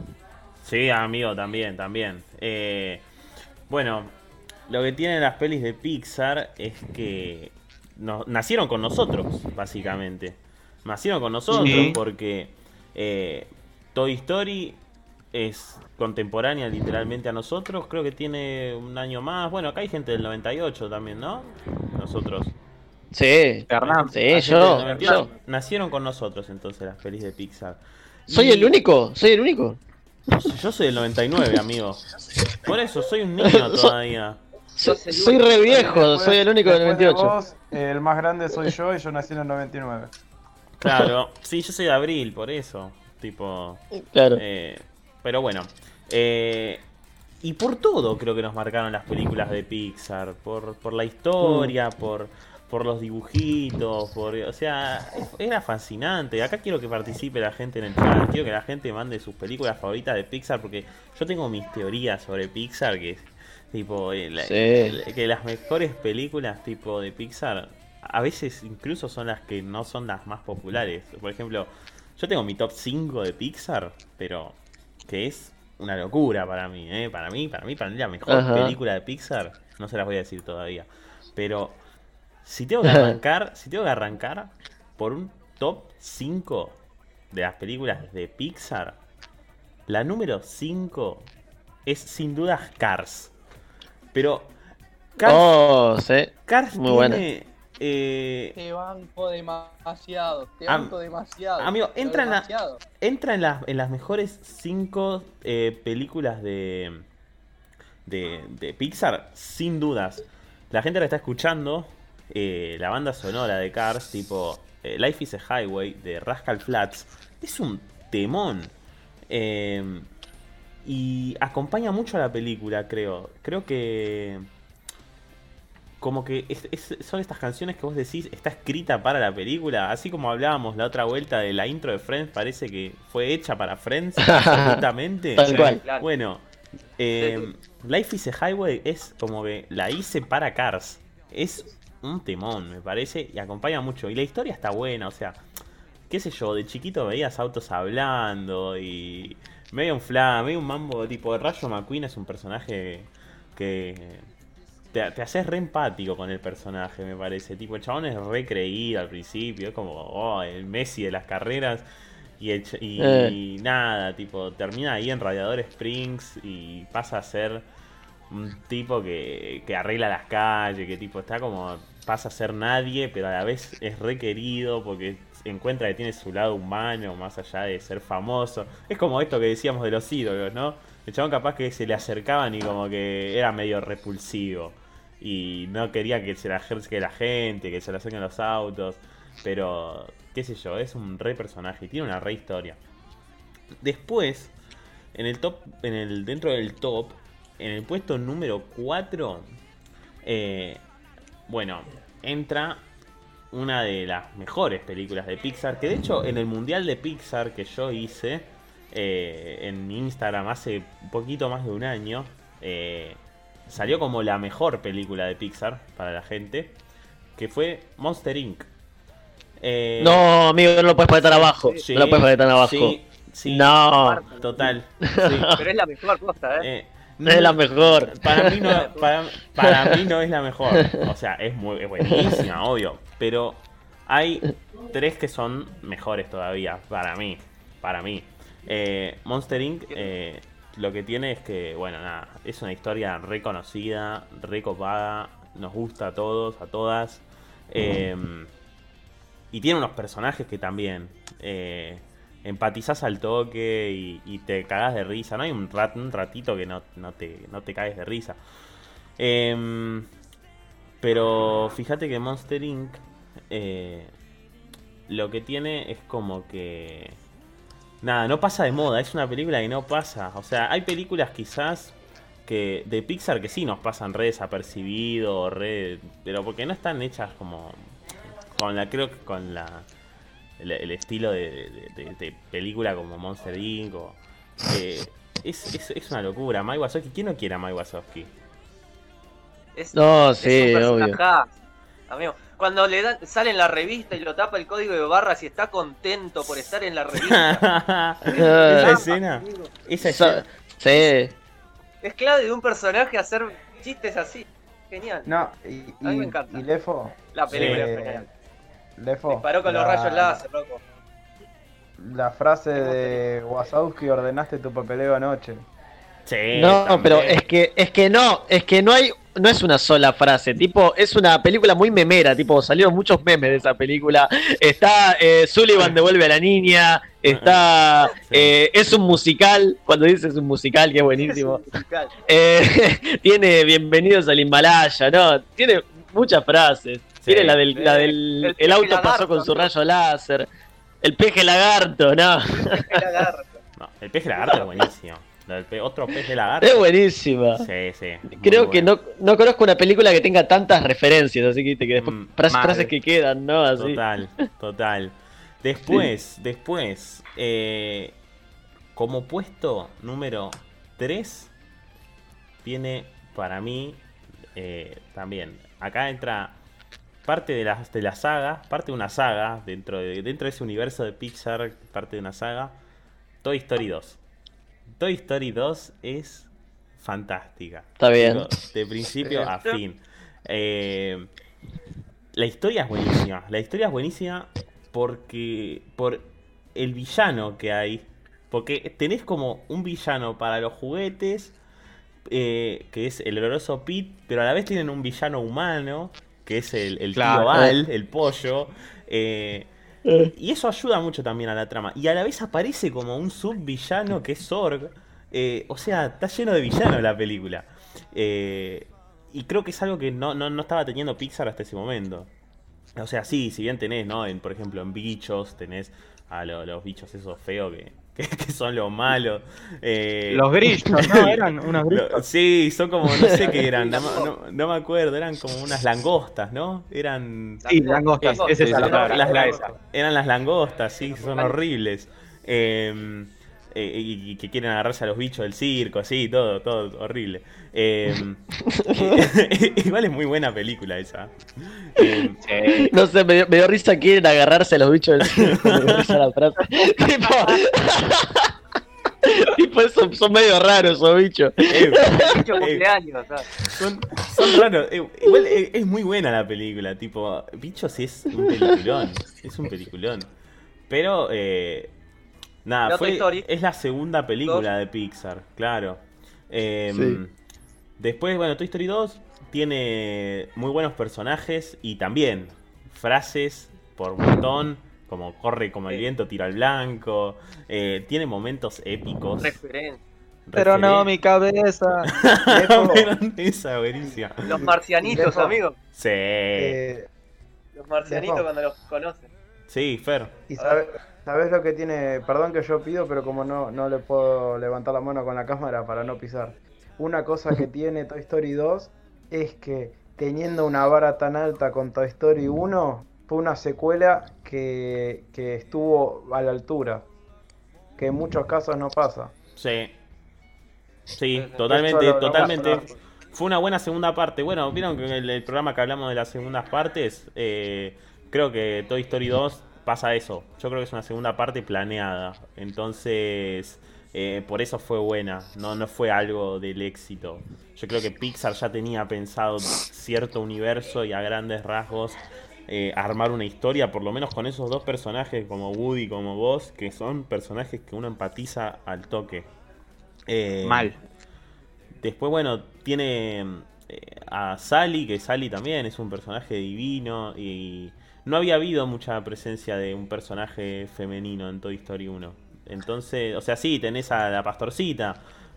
Sí, amigo, también, también. Eh, bueno, lo que tienen las pelis de Pixar es que nacieron con nosotros, básicamente. Nacieron con nosotros Sí. porque eh, Toy Story es contemporánea literalmente a nosotros. Creo que tiene un año más. Bueno, acá hay gente del 98 también, ¿no? Nosotros. Sí, Fernán, sí, yo, 98. yo. Nacieron con nosotros entonces las pelis de Pixar. Soy Y- el único, soy el único. Yo soy del 99, amigo. Por eso, soy un niño (laughs) todavía. Soy, re viejo, Después- soy el único del después de 28. vos, el más grande soy yo y yo nací en el 99. Claro, sí, yo soy de abril, por eso. Tipo. Claro. eh, pero bueno. eh, y por todo creo que nos marcaron las películas de Pixar. Por, por la historia, por, por los dibujitos, por. O sea, era fascinante. Acá quiero que participe la gente en el chat. Quiero que la gente mande sus películas favoritas de Pixar. Porque yo tengo mis teorías sobre Pixar que tipo. eh, la- Sí. que las mejores películas tipo de Pixar a veces incluso son las que no son las más populares. Por ejemplo, yo tengo mi top 5 de Pixar, pero que es una locura para mí, ¿eh? Para mí, para mí, para mí la mejor Ajá. película de Pixar, no se las voy a decir todavía. Pero si tengo que (laughs) arrancar, si tengo que arrancar por un top 5 de las películas de Pixar, la número 5 es sin dudas Cars. Pero Cars, Oh, sí. Cars muy buena. tiene, eh, Te banco demasiado, te Am- banco demasiado. amigo, entra en la- entra en las, en las mejores 5 películas de, de, de Pixar, sin dudas. La gente la está escuchando, eh, la banda sonora de Cars, tipo eh, Life is a Highway de Rascal Flats, es un temón. Eh, y acompaña mucho a la película, creo. Creo que... Como que es- es- son estas canciones que vos decís, está escrita para la película, así como hablábamos la otra vuelta de la intro de Friends, parece que fue hecha para Friends, (laughs) absolutamente. Tal cual. Bueno, eh, Life is a Highway es como que la hice para Cars. Es un temón, me parece, y acompaña mucho. Y la historia está buena, o sea, qué sé yo, de chiquito veías autos hablando y medio un fla, medio un mambo tipo Rayo McQueen es un personaje que te, te haces re empático con el personaje, me parece. Tipo, el chabón es re creído al principio, es como oh, el Messi de las carreras. Y, el y Eh. nada, tipo, termina ahí en Radiador Springs y pasa a ser un tipo que, que arregla las calles, que tipo está como pasa a ser nadie, pero a la vez es requerido porque encuentra que tiene su lado humano más allá de ser famoso. Es como esto que decíamos de los ídolos, ¿no? El chabón capaz que se le acercaban y como que era medio repulsivo. Y no quería que se le acerque la gente, que se le acerquen los autos. Pero, qué sé yo, es un re personaje y tiene una re historia. Después, en el top, en el, dentro del top, en el puesto número 4, eh, bueno, entra una de las mejores películas de Pixar, que de hecho en el Mundial de Pixar que yo hice eh, en mi Instagram hace un poquito más de un año, eh, salió como la mejor película de Pixar para la gente, que fue Monster Inc. Eh, No, amigo, no lo puedes poner tan abajo. sí, no lo puedes poner tan abajo. sí, sí, No, total. (laughs) sí. Pero es la mejor cosa, ¿eh? No es la mejor. Para mí no, para, para mí no es la mejor. O sea, es muy es buenísima, obvio. Pero hay tres que son mejores todavía. Para mí. Para mí. Eh, Monster Inc. eh, lo que tiene es que, bueno, nada. Es una historia reconocida, recopada. Nos gusta a todos, a todas. Eh, y tiene unos personajes que también. Eh, empatizás al toque y, te cagás de risa. No hay un, rat- un ratito que no, no, te, no te de risa. Em, pero fíjate que Monster Inc. eh, lo que tiene es como que. Nada, no pasa de moda. Es una película que no pasa. O sea, hay películas quizás que de Pixar que sí nos pasan re desapercibido. Pero porque no están hechas como. Con la, creo que con la el, el estilo de, de- de- de película como Monster Inc. o, eh, es, es, es una locura. Mike Wazowski, ¿quién no quiere a Mike Wazowski? Es, No, es sí, un obvio. amigo. Cuando le dan, sale en la revista y lo tapa el código de barras y está contento por estar en la revista. (laughs) (laughs) Esa escena. Esa escena. Sí. es clave de un personaje hacer chistes así. Genial. No, y, A mí me encanta. y Lefo, La película Sí. es genial. Lefo. Disparó con los rayos láser, loco. La frase de Wazowski, ordenaste tu papeleo anoche. Sí, No, también. pero es que, es que no, es que no hay, no es una sola frase, tipo, es una película muy memera, tipo, salieron muchos memes de esa película. Está eh, Sullivan devuelve a la niña, está eh, es un musical, cuando dice es un musical, que es buenísimo. Es un musical. Eh, (laughs) tiene bienvenidos al Himalaya, ¿no? Tiene muchas frases. Sí. Tiene la del, la del El el, peje auto pasó lagarto, con su rayo láser. El peje lagarto, ¿no? El lagarto. (laughs) No, el pez de lagarto es buenísimo. Pe- otro pez de lagarto. Es buenísima. Sí, sí. Creo que no, no conozco una película que tenga tantas referencias, así que, que después Mm, fras- mal. frases que quedan, ¿no? Así. Total, (laughs) total. Después, después, eh, como puesto número 3, viene para mí eh, también. Acá entra parte de la, de la saga, parte de una saga, dentro de, dentro de ese universo de Pixar, parte de una saga, Toy Story 2. Toy Story 2 es fantástica. Está bien. De principio a fin. Eh, la historia es buenísima. La historia es buenísima porque. por el villano que hay. Porque tenés como un villano para los juguetes. Eh, que es el oloroso Pete. Pero a la vez tienen un villano humano. Que es el, el Claro. tío Al, el pollo. eh, y eso ayuda mucho también a la trama. Y a la vez aparece como un subvillano que es Zorg. Eh, o sea, está lleno de villanos la película. Eh, y creo que es algo que no, no, no estaba teniendo Pixar hasta ese momento. O sea, sí, si bien tenés, ¿no? En, por ejemplo, en bichos tenés a lo- los bichos esos feos que, (laughs) que, que son los malos. Eh, Los grillos, ¿no? (laughs) Eran unos lo- grillos. sí, son como, no sé qué (laughs) eran, no, no- no me acuerdo, eran como unas langostas, ¿no? Eran... Sí, langostas, Langostas. esa es la Las- palabra. Eran las langostas, sí, son horribles. Eh, eh, y, y que quieren agarrarse a los bichos del circo, así, todo, todo horrible. Eh, (laughs) igual es muy buena película esa. Eh. No sé, me dio, me dio risa quieren agarrarse a los bichos del circo. la frase. (laughs) tipo, (laughs) tipo son, son medio raros esos bichos. son, son raros. Eh, igual es muy buena la película, tipo, Bichos es un peliculón. Es un peliculón. Pero, eh, nada, fue, Story. es la segunda película de Pixar, claro. Eh, Sí. Después, bueno, Toy Story 2 tiene muy buenos personajes y también frases por montón, como corre como el viento, tira al blanco. eh, tiene momentos épicos. Referencia. Pero no, mi cabeza. (laughs) Esa buenísima. Los marcianitos, amigo. Sí, Eh, Los marcianitos cuando los conocen. sí, Fer. y sabes, sabes lo que tiene, perdón que yo pido, pero como no, no le puedo levantar la mano con la cámara para no pisar. Una cosa que (laughs) tiene Toy Story 2 es que teniendo una vara tan alta con Toy Story 1, fue una secuela que, que estuvo a la altura. Que en muchos casos no pasa. Sí. Sí, totalmente, lo- totalmente. Fue una buena segunda parte. Bueno, vieron que en el, el programa que hablamos de las segundas partes, eh, creo que Toy Story 2 pasa eso. Yo creo que es una segunda parte planeada. Entonces, eh, por eso fue buena. No, no fue algo del éxito. Yo creo que Pixar ya tenía pensado cierto universo y a grandes rasgos eh, armar una historia, por lo menos con esos dos personajes como Woody como vos, que son personajes que uno empatiza al toque. Eh, Mal. Después, bueno, tiene a Sally, que Sally también es un personaje divino y no había habido mucha presencia de un personaje femenino en Toy Story 1. Entonces, o sea, sí, tenés a la pastorcita,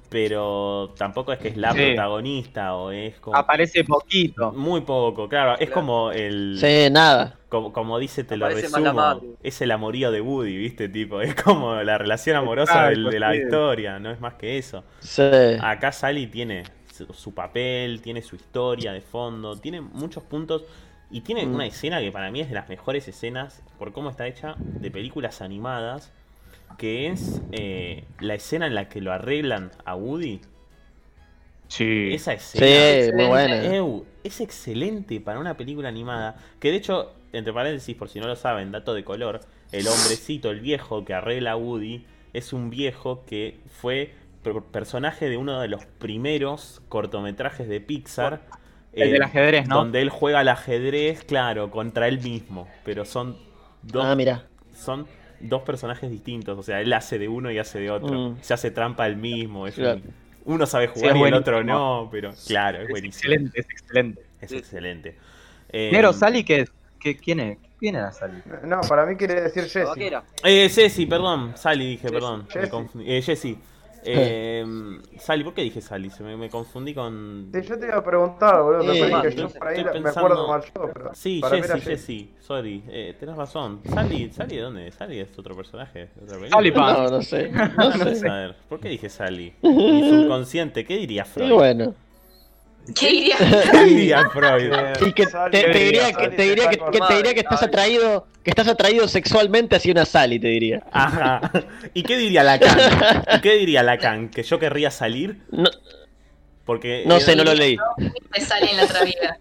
pero tampoco es que es la Sí. protagonista o es como... Aparece poquito. Muy poco, claro, es Claro. como el... Sí, nada. Como, como dice, te lo Aparece resumo, es el amorío de Woody, ¿viste? Tipo, es como la relación amorosa Exacto, del- de la sí. historia, no es más que eso. Sí. Acá Sally tiene su, su papel, tiene su historia de fondo, tiene muchos puntos y tiene Mm. una escena que para mí es de las mejores escenas por cómo está hecha de películas animadas, que es eh, la escena en la que lo arreglan a Woody. Sí. Esa escena Sí, muy buena. Eu, es excelente para una película animada. Que de hecho, entre paréntesis, por si no lo saben, dato de color, el hombrecito, el viejo que arregla a Woody, es un viejo que fue per- personaje de uno de los primeros cortometrajes de Pixar. El eh, del ajedrez, ¿no? Donde él juega al ajedrez, claro, contra él mismo. Pero son dos, Ah, mira. son dos personajes distintos. O sea, él hace de uno y hace de otro. Mm. Se hace trampa él mismo. es Claro. un- uno sabe jugar y el otro no, pero claro, es Es buenísimo. excelente, es excelente. Es Sí. excelente. Eh, Sally, ¿qué, qué, quién es? ¿Quién era Sally? No, para mí quiere decir Jesse. Eh, Ceci, perdón. Sally dije, perdón. Confundí. Eh, Jessy. Eh, Sally, ¿por qué dije Sally? Se me, me confundí con. Sí, yo te iba a preguntar, boludo, Eh, pero que yo por ahí estoy me acuerdo pensando- mal yo, pero Sí, Jessy, Jessy. Sorry. Eh, tenés razón. Sally, ¿Sally de dónde? ¿Sally es otro personaje? de otra película? Sally. No, no sé. No (laughs) sé. A ver, ¿por qué dije Sally? Mi subconsciente, ¿qué diría Freud? Y bueno. ¿Qué diría? (laughs) ¿Qué diría Freud? Y que te, te diría que te diría que, que te diría que estás atraído, que estás atraído sexualmente hacia una Sally, te diría. Ajá. ¿Y qué diría Lacan? ¿Y qué diría Lacan? ¿Que yo querría salir? No, Porque. no sé, no lo leí. Te sale en la otra vida.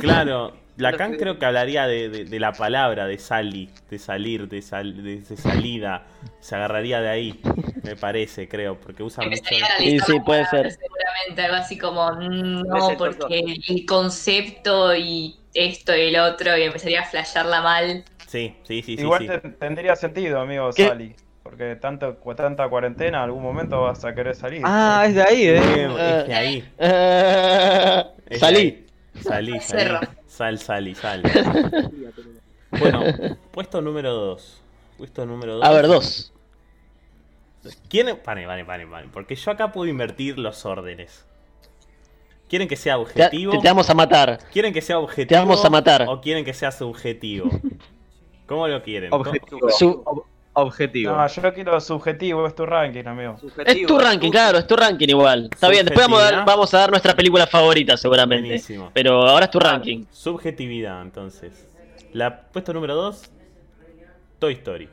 Claro, Lacan creo que hablaría de, de- de la palabra, de sali, de salir, de, sal- de, de salida. Se agarraría de ahí, me parece, creo, porque usa mucho. Sí, sí, puede ser. Seguramente algo así como, mm, no, porque el concepto y esto y el otro, y empezaría a flashearla mal. Sí, sí, sí, sí. Igual sí. te- tendría sentido, amigo ¿Qué? Sally. Porque tanto, tanta cuarentena, en algún momento vas a querer salir. Ah, es de ahí, Eh, ¿eh? es que ahí. (laughs) Es de Salí. ahí. Salí, salí. Cerro. Sal, sal, sal. (laughs) Bueno, puesto número 2. Puesto número 2. A ver, dos. ¿Quieren? Paren, paren, paren, paren. Porque yo acá puedo invertir los órdenes. ¿Quieren que sea Te, objetivo? te- te vamos a matar. ¿Quieren que sea objetivo? Te vamos a matar. ¿O quieren que sea subjetivo? (laughs) ¿Cómo lo quieren? ¿Cómo- Objetivo. Su- Ob- objetivo. No, yo quiero subjetivo, es tu ranking, amigo. es tu ranking, claro, es tu ranking igual. Está bien, después vamos a, dar, vamos a dar nuestra película favorita seguramente. Buenísimo. Pero ahora es tu ranking. Subjetividad, entonces. La puesto número 2, Toy Story.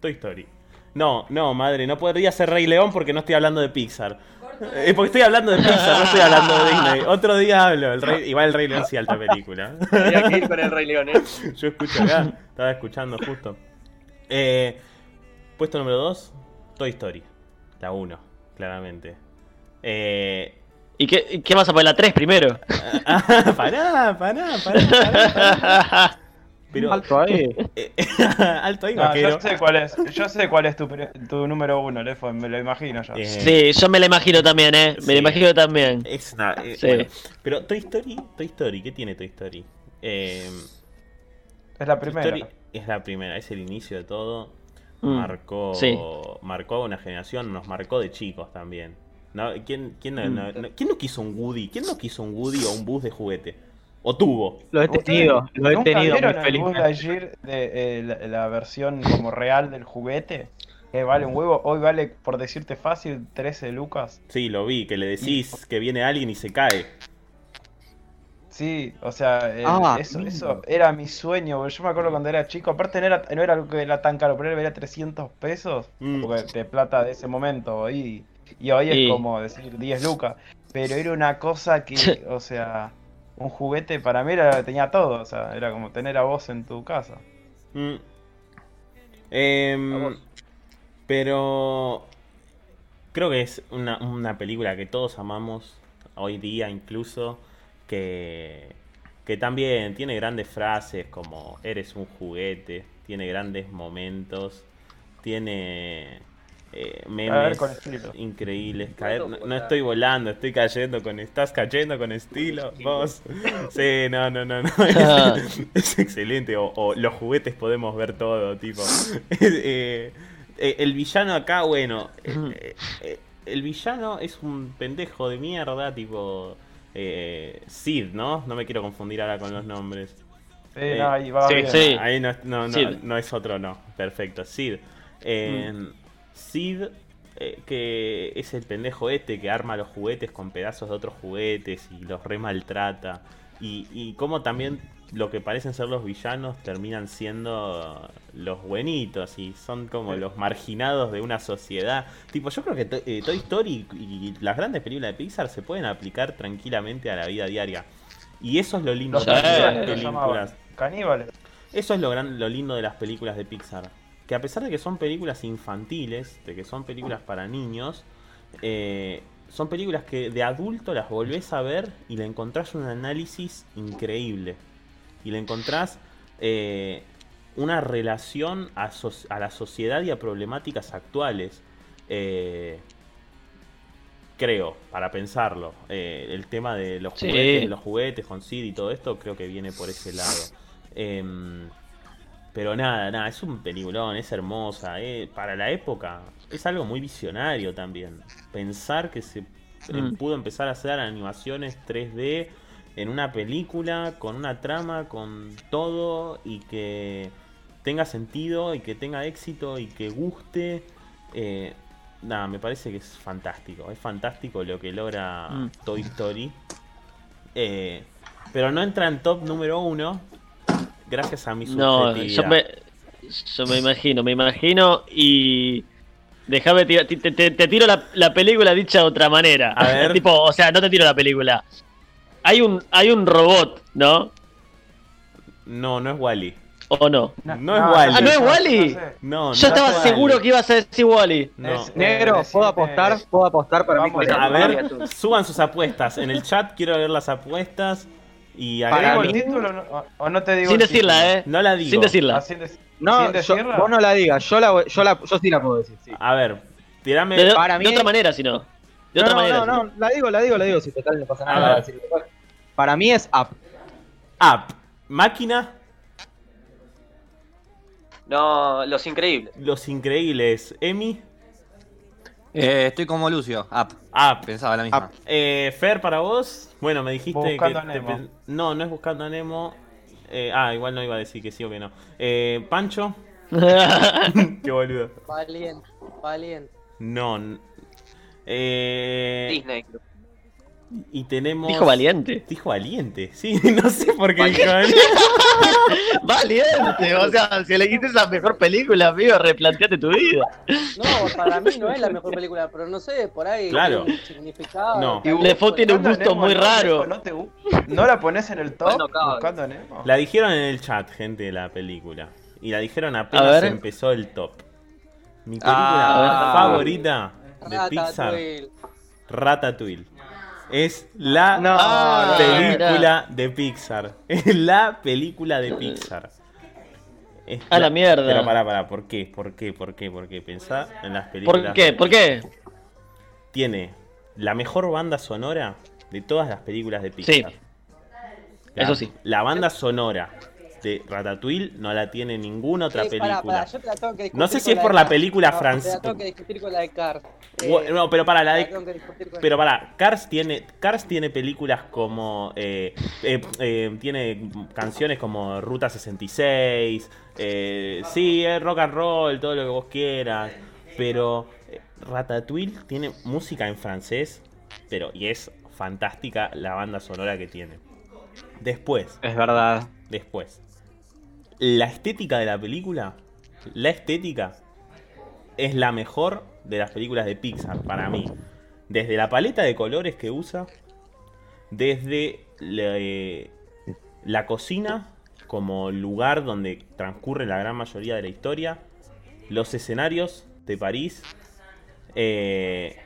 Toy Story. No, no, madre, no podría ser Rey León porque no estoy hablando de Pixar. (laughs) Eh, porque estoy hablando de Pixar, no estoy (laughs) hablando de Disney. Otro día hablo. El Rey, igual el Rey León sí, alta película. Tenía que ir con el Rey León, ¿eh? Yo escucho acá, estaba escuchando justo. Eh, puesto número 2, Toy Story. La 1, claramente. Eh, ¿Y qué, qué vas a poner la 3 primero? (laughs) ah, pará, pará, pará, pará, pará. Pero, Alto ahí. (laughs) eh, (laughs) alto ahí, No, vaquero. yo sé cuál es, yo sé cuál es tu, número uno, Lefo, me lo imagino ya. Eh, Sí, yo me la imagino también, ¿eh? Me Sí. la imagino también. Es una, eh, Sí. bueno, pero Toy Story, Toy Story, ¿qué tiene Toy Story? Eh, Es la Toy primera. Story es la primera, es el inicio de todo. Mm, Marcó, sí. marcó a una generación, nos marcó de chicos también. ¿No? ¿Quién, quién, no, Mm. no- no- quién no quiso un Woody? ¿Quién no quiso un Woody o un bus de juguete? ¿O tuvo? Lo he ¿Ustedes tenido, lo he ¿Nunca tenido muy felizmente. De eh, la, la versión como real del juguete? Que vale un huevo, hoy vale, por decirte fácil, 13 lucas. Sí, lo vi, que le decís que viene alguien y se cae. Sí, o sea, el- Ah, eso, eso era mi sueño, porque yo me acuerdo cuando era chico, aparte no era, no era algo que era tan caro, pero era 300 pesos, Mm. porque de plata de ese momento, y, y hoy es como decir 10 lucas, pero era una cosa que, (laughs) o sea, un juguete para mí era, tenía todo, o sea, era como tener a vos en tu casa. Mm. Em, pero creo que es una, una película que todos amamos hoy día incluso que, que también tiene grandes frases como eres un juguete, tiene grandes momentos, tiene eh, memes con estilo. increíbles. Caer, no, no estoy volando, estoy cayendo con... ¿Estás cayendo con estilo? (laughs) Vos. Sí, no, no, no, no. (laughs) Ah. Es, (laughs) es excelente. O, o los juguetes podemos ver todo, tipo. Eh, eh, el villano acá, bueno. eh, eh, el villano es un pendejo de mierda, tipo. Eh, Sid, ¿no? No me quiero confundir ahora con los nombres. Sí, Eh, no, ahí va sí, bien. sí. Ahí no, no, no, Sid. no es otro, no. Perfecto, Sid. Eh, Sid, eh, que es el pendejo este que arma los juguetes con pedazos de otros juguetes y los re maltrata. Y, y como también lo que parecen ser los villanos terminan siendo los buenitos y son como los marginados de una sociedad. Tipo, yo creo que To- eh, Toy Story y, y las grandes películas de Pixar se pueden aplicar tranquilamente a la vida diaria. Y eso es lo lindo Los de las películas. Caníbales. Eso es lo, gran, lo lindo de las películas de Pixar. Que a pesar de que son películas infantiles, de que son películas para niños, eh, son películas que de adulto las volvés a ver y le encontrás un análisis increíble. Y le encontrás eh, una relación a, so- a la sociedad y a problemáticas actuales. Eh, creo, para pensarlo. Eh, el tema de los Sí. juguetes, los juguetes con Sid y todo esto, creo que viene por ese lado. Em, pero nada, nada, es un peliculón, es hermosa. eh, para la época es algo muy visionario también. Pensar que se Mm. pudo empezar a hacer animaciones 3D en una película, con una trama, con todo y que tenga sentido y que tenga éxito y que guste. eh, nada, me parece que es fantástico. Es fantástico lo que logra Mm. Toy Story. Eh, pero no entra en top número uno. Gracias a mi No, yo me, yo me imagino, me imagino y... Déjame tirar, te, te- te tiro la, la película dicha de otra manera. A ver. (laughs) tipo, o sea, no te tiro la película. Hay un, hay un robot, ¿no? No, no es Wally. ¿O no? No es Wall-E. Ah, ¿no es Wall-E? sé. No, Yo no estaba seguro que ibas a decir Wally. No. Es- Negro, ¿puedo apostar? ¿Puedo apostar para mí? A ver, suban sus apuestas. En el chat quiero ver las apuestas. Y ¿Te Para digo hagan- el mí- título o no- o- o no te digo Sin decirla, título? ¿eh? No la digo. Sin decirla. Ah, sin No, sin yo- decirla. vos no la digas, yo la, voy- yo la, yo sí la puedo decir, sí. A ver, tirame. De, para de mí- otra manera, si no. De no, otra no, manera. no, no. no, la digo, la digo, la digo, si total no pasa A nada. Para mí es Up. App. Máquina. No, Los Increíbles. Los increíbles. Emi. Eh, estoy como Lucio. Up. App. Pensaba la misma. Eh, Fer, para vos. Bueno, me dijiste Buscando que. a te Nemo. pen- No, no es buscando a Nemo. Eh, ah, igual no iba a decir que sí o que no. Eh, Pancho. (laughs) Qué boludo. Valiente, valiente. No. Eh, Disney. Y tenemos. Dijo valiente. Dijo valiente, sí, (laughs) no sé por qué dijo valiente. Valiente, (laughs) o sea, si elegiste esa mejor película, amigo, replanteate tu vida. No, para mí no es la mejor película, pero no sé, por ahí Claro. significado. No. Lefo tiene un gusto muy raro. No, te gu- ¿No la pones en el top? Bueno, cabrón. Buscando a Nemo. La dijeron en el chat, gente, de la película. Y la dijeron apenas ver. empezó el top. Mi película Ah. favorita de Pixar, Ratatouille. Es la No, película de Pixar. (laughs) Es la película de Pixar. es A la mierda. Pero pará, pará, ¿por qué? ¿Por qué? ¿Por qué? ¿Por qué? Pensá en las películas. ¿Por qué? ¿Por qué? Tiene la mejor banda sonora de todas las películas de Pixar. Sí. La- Eso sí. La banda sonora de Ratatouille no la tiene ninguna otra Sí, película. pará, yo te la tengo que discutir No sé si es por la película No, francesa. Te la tengo que discutir con la de Cars. Bu- Eh, No, pero para la de. Pero para, Cars tiene, Cars tiene películas como. eh, eh, eh, tiene canciones como Ruta 66. eh, sí, es rock and roll, todo lo que vos quieras. Pero Ratatouille tiene música en francés. Pero, y es fantástica la banda sonora que tiene. Después, Es verdad. después. La estética de la película. La estética es la mejor de las películas de Pixar para mí. Desde la paleta de colores que usa, desde la, eh, cocina como lugar donde transcurre la gran mayoría de la historia, los escenarios de París, eh,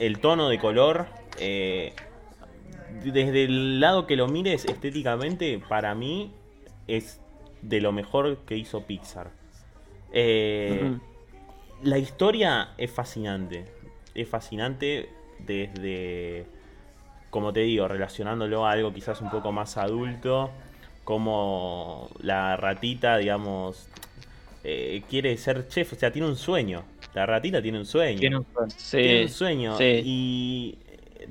el tono de color, eh, desde el lado que lo mires estéticamente, para mí es de lo mejor que hizo Pixar. Eh, la historia es fascinante. Es fascinante desde, como te digo, relacionándolo a algo quizás un poco más adulto, como la ratita, digamos, eh, quiere ser chef, o sea, tiene un sueño. La ratita tiene un sueño. Tiene un sueño. Tiene Sí. un sueño sí. y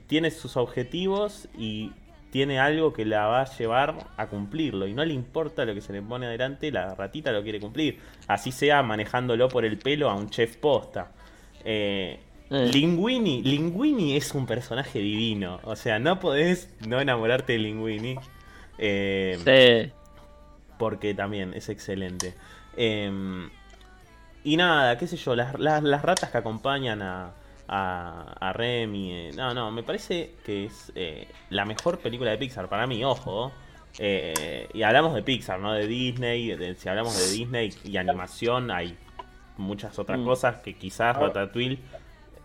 tiene sus objetivos y tiene algo que la va a llevar a cumplirlo y no le importa lo que se le pone adelante, la ratita lo quiere cumplir, así sea manejándolo por el pelo a un chef posta. Eh, Eh. Linguini, Linguini es un personaje divino, o sea, no podés no enamorarte de Linguini. Eh, Sí. porque también es excelente. Eh, y nada, qué sé yo, las, las- las ratas que acompañan a, a, a Remy. eh, no, no, me parece que es eh, la mejor película de Pixar, para mí, ojo. Eh, y hablamos de Pixar, ¿no? De Disney. de- si hablamos de Disney y animación, hay muchas otras Mm. cosas que quizás Ratatouille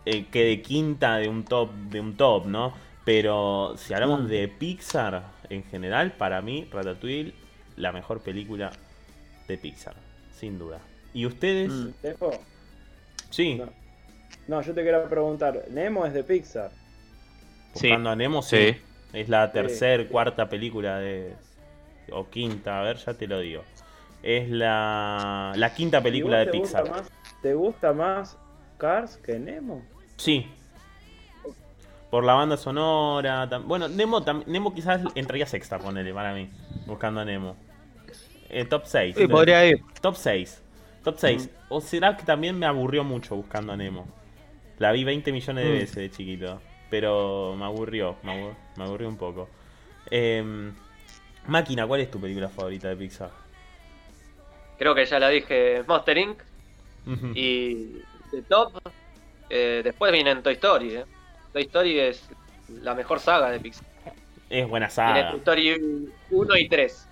eh, quede quinta de un top, de un top, ¿no? Pero si hablamos Mm. de Pixar en general, para mí, Ratatouille, la mejor película de Pixar, sin duda. ¿Y ustedes? Mm. Sí, No. No, yo te quiero preguntar. Nemo es de Pixar. Buscando a Nemo, sí. Sí. Es la Sí. tercera, cuarta película de. O quinta, a ver, ya te lo digo. Es la, la quinta película ¿Y de te Pixar. Gusta más, ¿Te gusta más Cars que Nemo? Sí. Por la banda sonora. tam- Bueno, Nemo, tam- Nemo quizás entraría sexta, ponele, para mí. Buscando a Nemo. Eh, top 6. Sí, podría ir. Top 6. Top 6. O será que también me aburrió mucho buscando a Nemo. La vi 20 millones de Mm. veces de chiquito. Pero me aburrió. Me, abur- me aburrió un poco. Em, Máquina, ¿cuál es tu película favorita de Pixar? Creo que ya la dije, Monster Inc. Y de top, eh, después vienen Toy Story. eh. Toy Story es la mejor saga de Pixar. Es buena Tiene saga. Toy Story 1 y 3.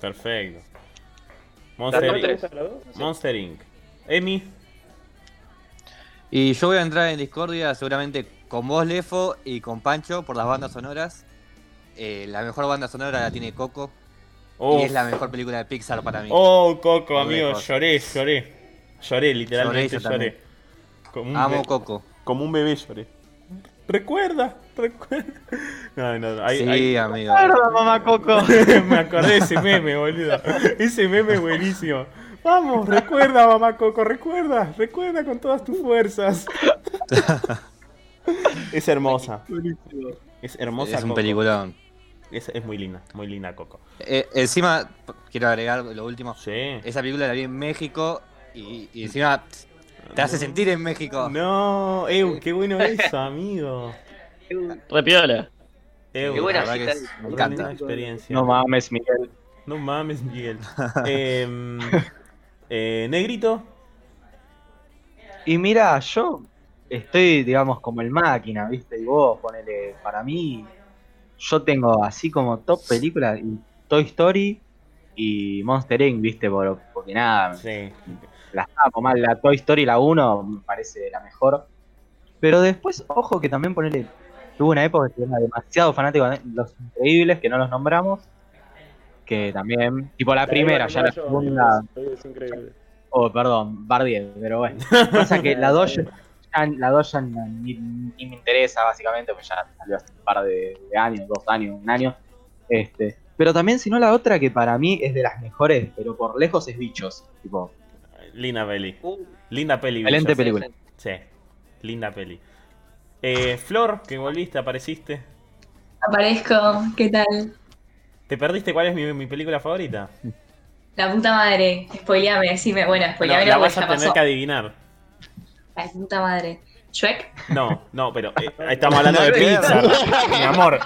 Perfecto. Monster, Inc. Monster Inc. Emi. Y yo voy a entrar en discordia seguramente con vos, Lefo, y con Pancho por las bandas sonoras. Eh, la mejor banda sonora la tiene Coco. Oh, Y es la mejor película de Pixar para mí. oh, Coco, amigo. lejos. Lloré, lloré. Lloré, literalmente Lloré yo lloré. también. Como un, Amo Coco. como un bebé lloré. Recuerda, recuerda. No, (laughs) no, no. hay- sí, hay- amigo. mamá Coco. (laughs) Me acordé de ese meme, boludo. Ese meme es buenísimo. Vamos, recuerda, mamá Coco, recuerda, recuerda con todas tus fuerzas. (laughs) es hermosa. Es hermosa. Es un Coco. peliculón. Es, es muy linda, muy linda Coco. Eh, encima, quiero agregar lo último. Sí. Esa película la vi en México y, y encima te hace sentir en México. No, Ew, qué bueno (laughs) eso, amigo. Repiola. Ew, Qué buena que es Me encanta. experiencia. No mames, Miguel. No mames, Miguel. (laughs) Em, eh, Negrito. Y mira, yo estoy, digamos, como el máquina, ¿viste? Y vos, ponele, para mí, yo tengo así como top películas, y Toy Story y Monster Inc., ¿viste? Por- porque nada, Sí. las amo mal. La Toy Story, la 1, me parece la mejor. Pero después, ojo que también ponele, tuve una época que era demasiado fanático de Los Increíbles, que no los nombramos, que también, tipo la La primera, ya la segunda. Es increíble. Oh, perdón, Bardier, pero bueno. Pasa que la 2 ya, la dos ya ni, ni me interesa, básicamente, porque ya salió hace un par de, de años, dos años, un año. Este, pero también, si no, la otra que para mí es de las mejores, pero por lejos es Bichos. Tipo, Linda peli. Uh, Linda peli. excelente Bichos. película. Sí, linda peli. Eh, Flor, que volviste, apareciste. Aparezco, ¿qué tal? ¿Te perdiste cuál es mi, mi película favorita? La puta madre, spoileame, decime, bueno, No, spoileame la no, vas porque a tener pasó. que adivinar. La puta madre. ¿Shrek? No, no, pero eh, estamos hablando de (laughs) Pixar, mi amor.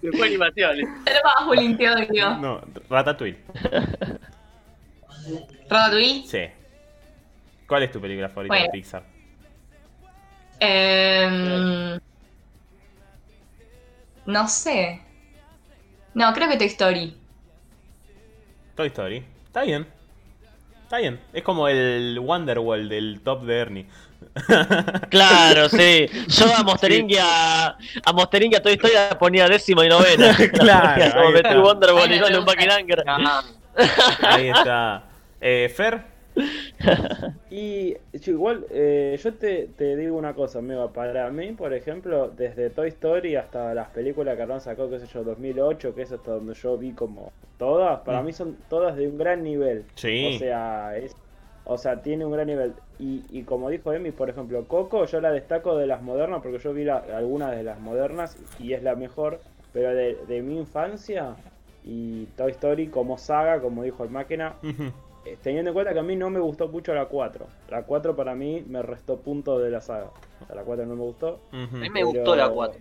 Después animaciones. Pero te odio. No, Ratatouille. ¿Ratatouille? Sí. ¿Cuál es tu película favorita Bueno. de Pixar? Em, no sé. No, creo que Toy Story. Toy Story. Está bien. Está bien. Es como el Wonderworld del top de Ernie. (laughs) Claro, sí. Yo a y a, a Toy Story la ponía décimo y novena. (laughs) Claro, Como metí está. Wonderwall y no un. Ah, Ahí está. Eh, Fer, (laughs) Y igual, eh, yo te, te digo una cosa, Mega. Para mí, por ejemplo, desde Toy Story hasta las películas que habrán sacado, qué sé yo, 2008, que es hasta donde yo vi como todas, para Mm. mí son todas de un gran nivel. Sí. O sea, es, o sea, tiene un gran nivel. Y, y como dijo Emi, por ejemplo, Coco, yo la destaco de las modernas, porque yo vi la- algunas de las modernas y es la mejor. Pero de, de mi infancia y Toy Story como saga, como dijo el máquina, teniendo en cuenta que a mí no me gustó mucho la 4. La 4 para mí me restó puntos de la saga. O sea, la 4 no me gustó. Ujú. a mí me gustó la 4.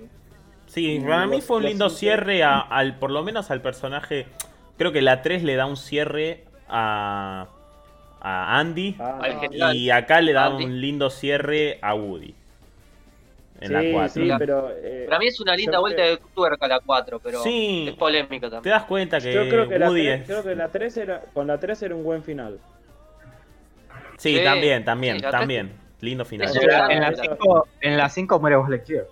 Sí, para mí fue un lindo cierre a- al, por lo menos al personaje. Creo que la 3 le da un cierre a, a Andy. Ah. Y acá le da Andy. un lindo cierre a Woody. En sí, la 4. sí, pero... eh, Para mí es una linda vuelta creo- de tuerca la 4, pero Sí. es polémica Te también. das cuenta que yo creo que, la Woody 3, es. creo que la 3 era, con la 3 era un buen final. Sí, Sí, también, también, la también. Lindo final. En la- era- en la 5 en la cinco muere Buzz Lightyear.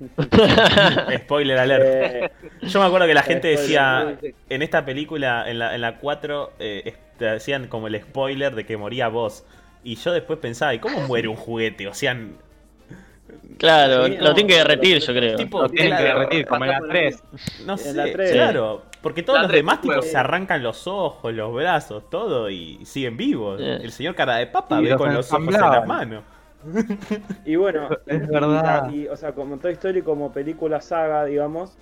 (laughs) Spoiler alert. Eh, Yo me acuerdo que la gente spoiler, decía. En esta película, en la, en la 4, eh, te decían como el spoiler de que moría vos. Y yo después pensaba, ¿y cómo muere un juguete? O sea, Claro, Sí, lo no, tiene que pero- derretir, yo creo. tipo, Lo tienen que derretir, como en la 3. No sé, la claro. Porque todos los demás tipo, juego. se arrancan los ojos, los brazos, todo y siguen vivos. El señor cara de papa Y ve los con los ojos en las manos. Y bueno, Es y- verdad. Y, o sea, como Toy Story como película saga, digamos,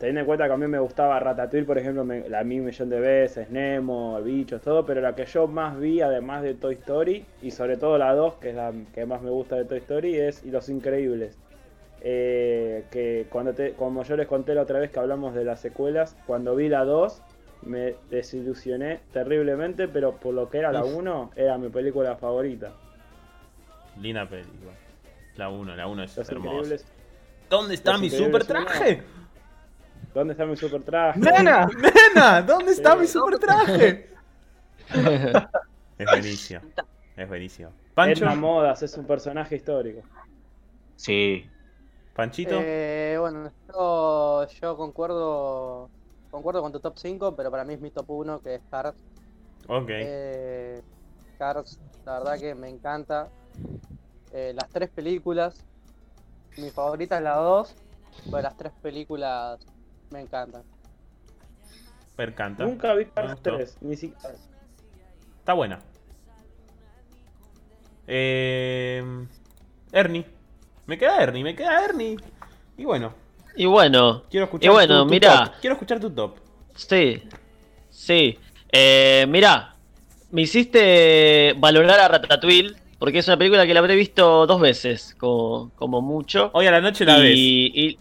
teniendo en cuenta que a mí me gustaba Ratatouille, por ejemplo, me, la un millón de veces, Nemo, Bichos, todo, pero la que yo más vi, además de Toy Story, y sobre todo la 2, que es la que más me gusta de Toy Story, es Los Increíbles. Eh, que cuando te, como yo les conté la otra vez que hablamos de las secuelas, cuando vi la 2 me desilusioné terriblemente, pero por lo que era la 1, era mi película favorita. Linda película. La 1, la 1 es Los hermosa. Increíbles. ¿Dónde está Los mi super traje? ¿Dónde está mi super traje? ¡Nena! ¡Nena! ¿Dónde está mi super traje? (laughs) es buenísimo. Es buenísimo. Pancho, Edna Modas es un personaje histórico. Sí. Panchito. Eh, bueno, yo, yo concuerdo concuerdo con tu top 5, pero para mí es mi top 1, que es Cars. ok. Eh, Cars, la verdad que me encanta. Eh, las tres películas, mi favorita es la 2, pero las tres películas me encantan. Percanta. Nunca vi Me Cars gustó. 3, ni siquiera. Está buena. Eh, Ernie. Me queda Ernie, me queda Ernie. Y bueno, Y bueno, quiero escuchar Y bueno, tu, tu mirá. top. Quiero escuchar tu top. sí, sí. Eh, mirá, me hiciste valorar a Ratatouille, porque es una película que la habré visto dos veces, como, como mucho. Hoy a la noche la ves. y, y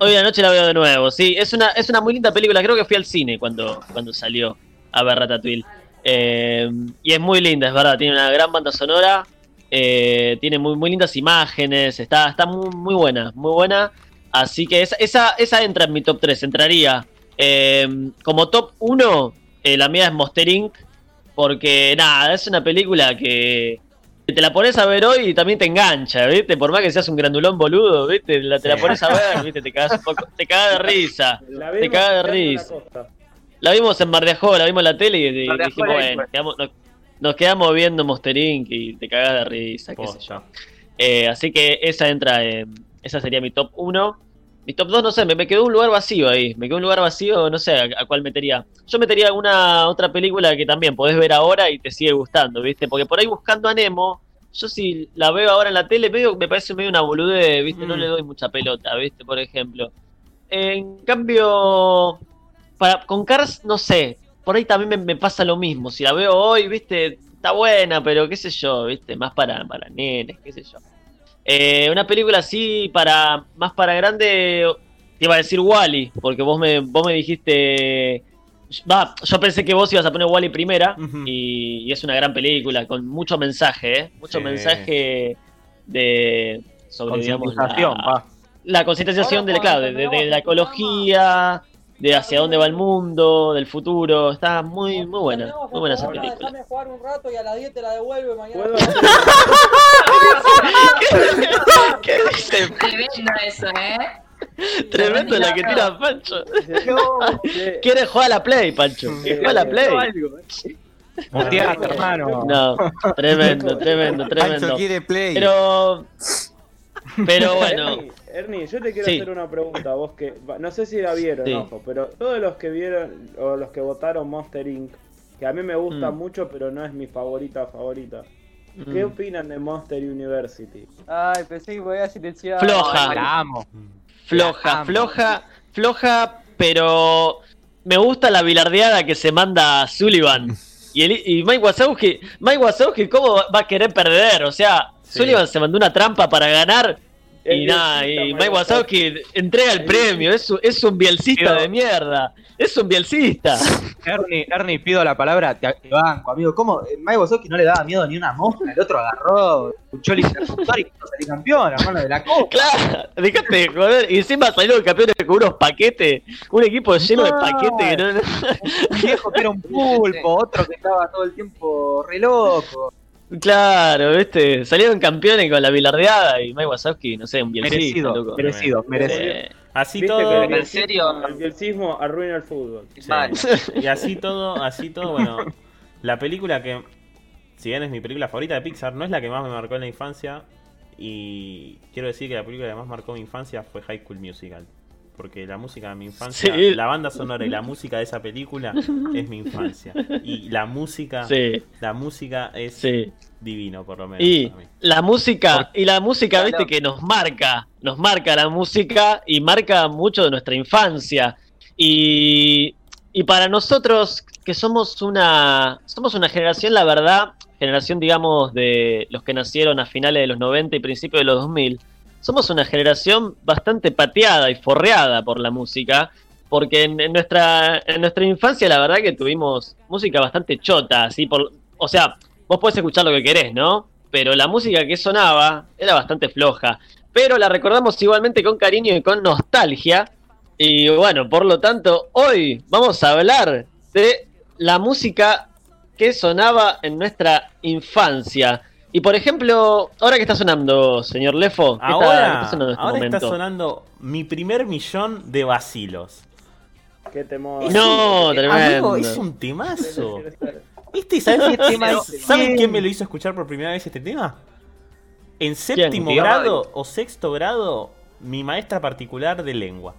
hoy a la noche la veo de nuevo. Sí, es una, es una muy linda película. Creo que fui al cine cuando, cuando salió a ver Ratatouille. Eh, y es muy linda, es verdad. Tiene una gran banda sonora. eh, tiene muy, muy lindas imágenes. Está, está muy, muy buena, muy buena. Así que esa, esa, esa entra en mi top 3. Entraría eh, como top 1. la mía es Monster Inc. Porque nada, es una película que, te la pones a ver hoy y también te engancha, ¿viste? Por más que seas un grandulón boludo, ¿viste? La, te la pones a ver, ¿viste? Te cagas un poco, te cagas de risa. Te vimos caga de risa. La vimos en Mar de Ajó, la vimos en la tele y, dijimos, bueno, quedamos- nos, nos quedamos viendo Monster Inc. y te cagas de risa, qué sé yo. Eh, así que esa entra, en- esa sería mi top 1. Mi top 2, no sé, me, me quedó un lugar vacío ahí. Me quedó un lugar vacío, no sé a, a cuál metería. Yo metería alguna otra película que también podés ver ahora y te sigue gustando, ¿viste? Porque por ahí buscando a Nemo, yo si la veo ahora en la tele, me parece medio una boludez, ¿viste? No Mm. le doy mucha pelota, ¿viste? Por ejemplo. En cambio, para, con Cars, no sé. Por ahí también me, me pasa lo mismo. Si la veo hoy, ¿viste? Está buena, pero qué sé yo, ¿viste? Más para, para nenes, qué sé yo. Eh, una película así para más para grande te iba a decir Wally porque vos me vos me dijiste va yo pensé que vos ibas a poner Wally primera y, y es una gran película con mucho mensaje ¿eh? mucho Sí. mensaje de sobre digamos Concientización, la, va. la concientización Ahora, de, claro, de, la ecología de hacia dónde va el mundo del futuro está muy muy buena muy buena esa película Déjame jugar un rato y a las 10 te la devuelvo y mañana. ¿Puedo te- (laughs) hacer- ¿Qué dice? Tremendo eso, ¿eh? Tremendo la que tira Pancho. Quiere jugar a la Play, Pancho. Quiere jugar a la Play. Muteate, hermano. No, tremendo, tremendo, Pancho tremendo. quiere play. Pero. Pero (laughs) bueno. Ernie, yo te quiero Sí. hacer una pregunta, vos que va, no sé si la vieron, Sí. ojo, pero todos los que vieron o los que votaron Monster Inc, que a mí me gusta Mm. mucho, pero no es mi favorita favorita. ¿Qué mm, opinan de Monster University? Ay, pensé que voy a silenciar. Floja. La amo. Floja, amo. floja, floja, pero. Me gusta la bilardeada que se manda Sullivan. Y, el, y Mike Wazowski, Mike Wazowski, ¿cómo va a querer perder? O sea, Sí. Sullivan se mandó una trampa para ganar El y nada, y Mike Wazowski entrega el premio. Es, un- es un bielcista de mierda. Es un bielcista. (laughs) Ernie, Ernie, pido la palabra, te, te banco, amigo. ¿Cómo? Eh, Mike Wazowski no le daba miedo ni una mosca, el otro agarró, escuchó el interruptor y (laughs) quiso salir campeón, hermano de la copa. Claro, dejate de joder. Y encima salieron campeones con unos paquetes, un equipo lleno de No. paquetes que no. Un viejo que era un pulpo, (laughs) otro que estaba todo el tiempo re loco. Claro, ¿viste? Salieron campeones con la bilardeada y Mike Wazowski, no sé, un bielcista, Merecido, loco. merecido, merecido. Eh, Así ¿Viste todo. que el ¿En serio? el bielcismo arruina el fútbol? Sí. (laughs) Y así todo, así todo, bueno. La película que, si bien es mi película favorita de Pixar, no es la que más me marcó en la infancia. Y quiero decir que la película que más marcó mi infancia fue High School Musical. Porque la música de mi infancia, Sí. la banda sonora y la música de esa película (laughs) es mi infancia. Y la música, sí, la música es sí. divino, por lo menos. Y para mí. la música, y la música, Claro. viste, que nos marca, nos marca la música y marca mucho de nuestra infancia. Y, y para nosotros, que somos una, somos una generación, la verdad, generación, digamos, de los que nacieron a finales de los 90 y principios de los 2000, somos una generación bastante pateada y forreada por la música. Porque en, en nuestra, en nuestra infancia, la verdad que tuvimos música bastante chota, así por, o sea, vos podés escuchar lo que querés, ¿no? Pero la música que sonaba era bastante floja. Pero la recordamos igualmente con cariño y con nostalgia. Y bueno, por lo tanto, hoy vamos a hablar de la música que sonaba en nuestra infancia. Y por ejemplo, ahora que está sonando, señor Lefo, ¿qué está, qué Ahora, está sonando en este ahora momento? está sonando mi primer millón de vacilos. ¿Qué temor? No, Amigo, tremendo. es un temazo. ¿Viste? ¿Sabes, qué (laughs) tema es? ¿Saben quién me lo hizo escuchar por primera vez este tema? En séptimo ¿Quién? grado o sexto grado, mi maestra particular de lengua.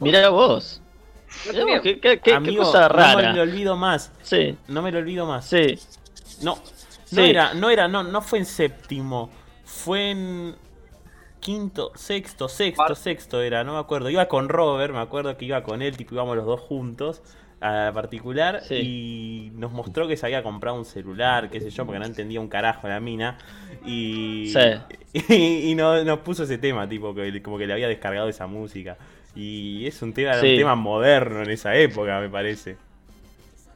Mirá vos. Mirá vos, qué, qué- qué- qué Amigo, cosa no me lo rara. olvido más. Sí, No me lo olvido más. sí. No, no Sí. era, no era, no, no fue en séptimo. Fue en quinto, sexto, sexto, sexto era, no me acuerdo. Iba con Robert, me acuerdo que iba con él, tipo íbamos los dos juntos a la particular Sí. y nos mostró que se había comprado un celular, qué sé yo, porque no entendía un carajo la mina. Y, (laughs) y, y no- nos puso ese tema, tipo, que como que le había descargado esa música. Y es un tema, Sí. un tema moderno en esa época, me parece.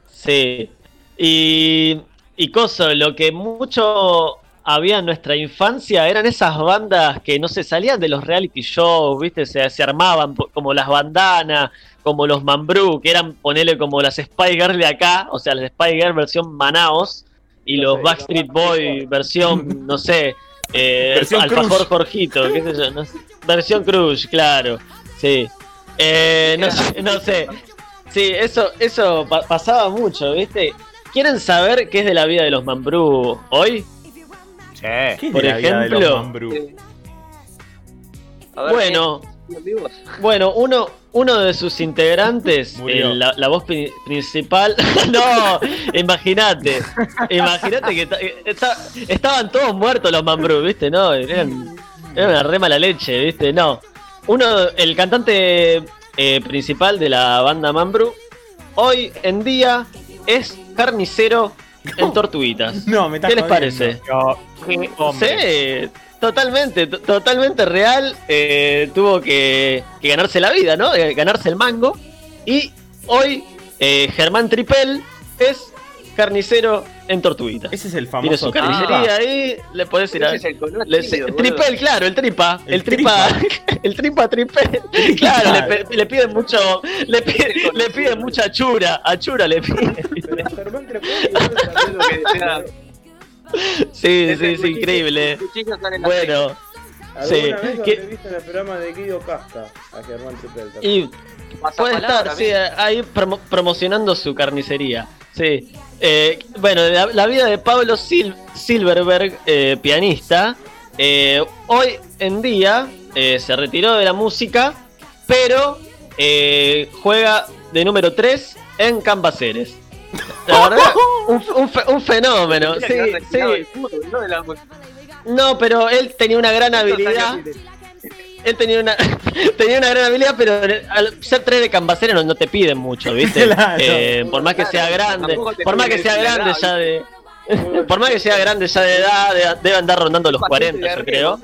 Sí. Y, y coso, lo que mucho había en nuestra infancia eran esas bandas que no se salían de los reality shows, ¿viste? Se, se armaban como las bandanas, como los Mambrú, que eran, ponele como las Spy Girls de acá, o sea, las Spy Girls versión Manaos. y No los sé, Backstreet Boy versión, no sé, eh, Versión Alfajor. Jorgito, qué sé yo, no sé, versión Crush, claro, sí. Eh, no, sé, no sé, sí, eso, eso pa- pasaba mucho, ¿viste? ¿Quieren saber qué es de la vida de los Mambrú hoy? Che. ¿Qué es Por de la vida de los ejemplo, Mambrú? A ver, Bueno, ¿siguen vivos? Bueno, uno, uno de sus integrantes, (laughs) eh, la, la voz pri- principal. (laughs) no, imagínate. Imagínate que eh, esta- estaban todos muertos los Mambrú, ¿viste? No, eran, era una re mala leche, ¿viste? No. Uno, el cantante eh, principal de la banda Mambrú, hoy en día es carnicero en Tortuguitas. No, me ¿Qué les parece? Sí, totalmente, to- totalmente real. eh, tuvo que, que ganarse la vida, ¿no? Eh, ganarse el mango. Y hoy eh, Germán Tripel es carnicero en Tortuguitas. Ese es el Tiene su famoso tripa. carnicería ahí, le podés ir a... Ese es el conocido, le- tripel, claro, el tripa, el, El tripa, (laughs) el tripa tripel, claro, le, piden mucho, le piden, le piden mucha chura, a chura le piden. Pero Germán lo que decía. Sí, sí, sí, increíble. Bueno, sí, ¿Alguna vez que- he visto en el programa de Guido Casca a Germán también? y Puede estar, sí, ahí promo- promocionando su carnicería. Sí. Eh, bueno, la, la vida de Pablo Sil- Silverberg, eh, pianista, eh, hoy en día eh, se retiró de la música, pero eh, juega de número 3 en Cambaceres. La (laughs) verdad, un, un fe- un fenómeno. Sí, sí. No de la música. No, pero él tenía una gran habilidad. Él tenía una, (laughs) tenía una gran habilidad, pero al ser tres de cambacero no, no te piden mucho, ¿viste? (laughs) Claro. Eh, por más que sea grande, por más que sea grande ya de. (laughs) Por más que sea grande ya de edad, de- debe andar rondando los 40, yo creo.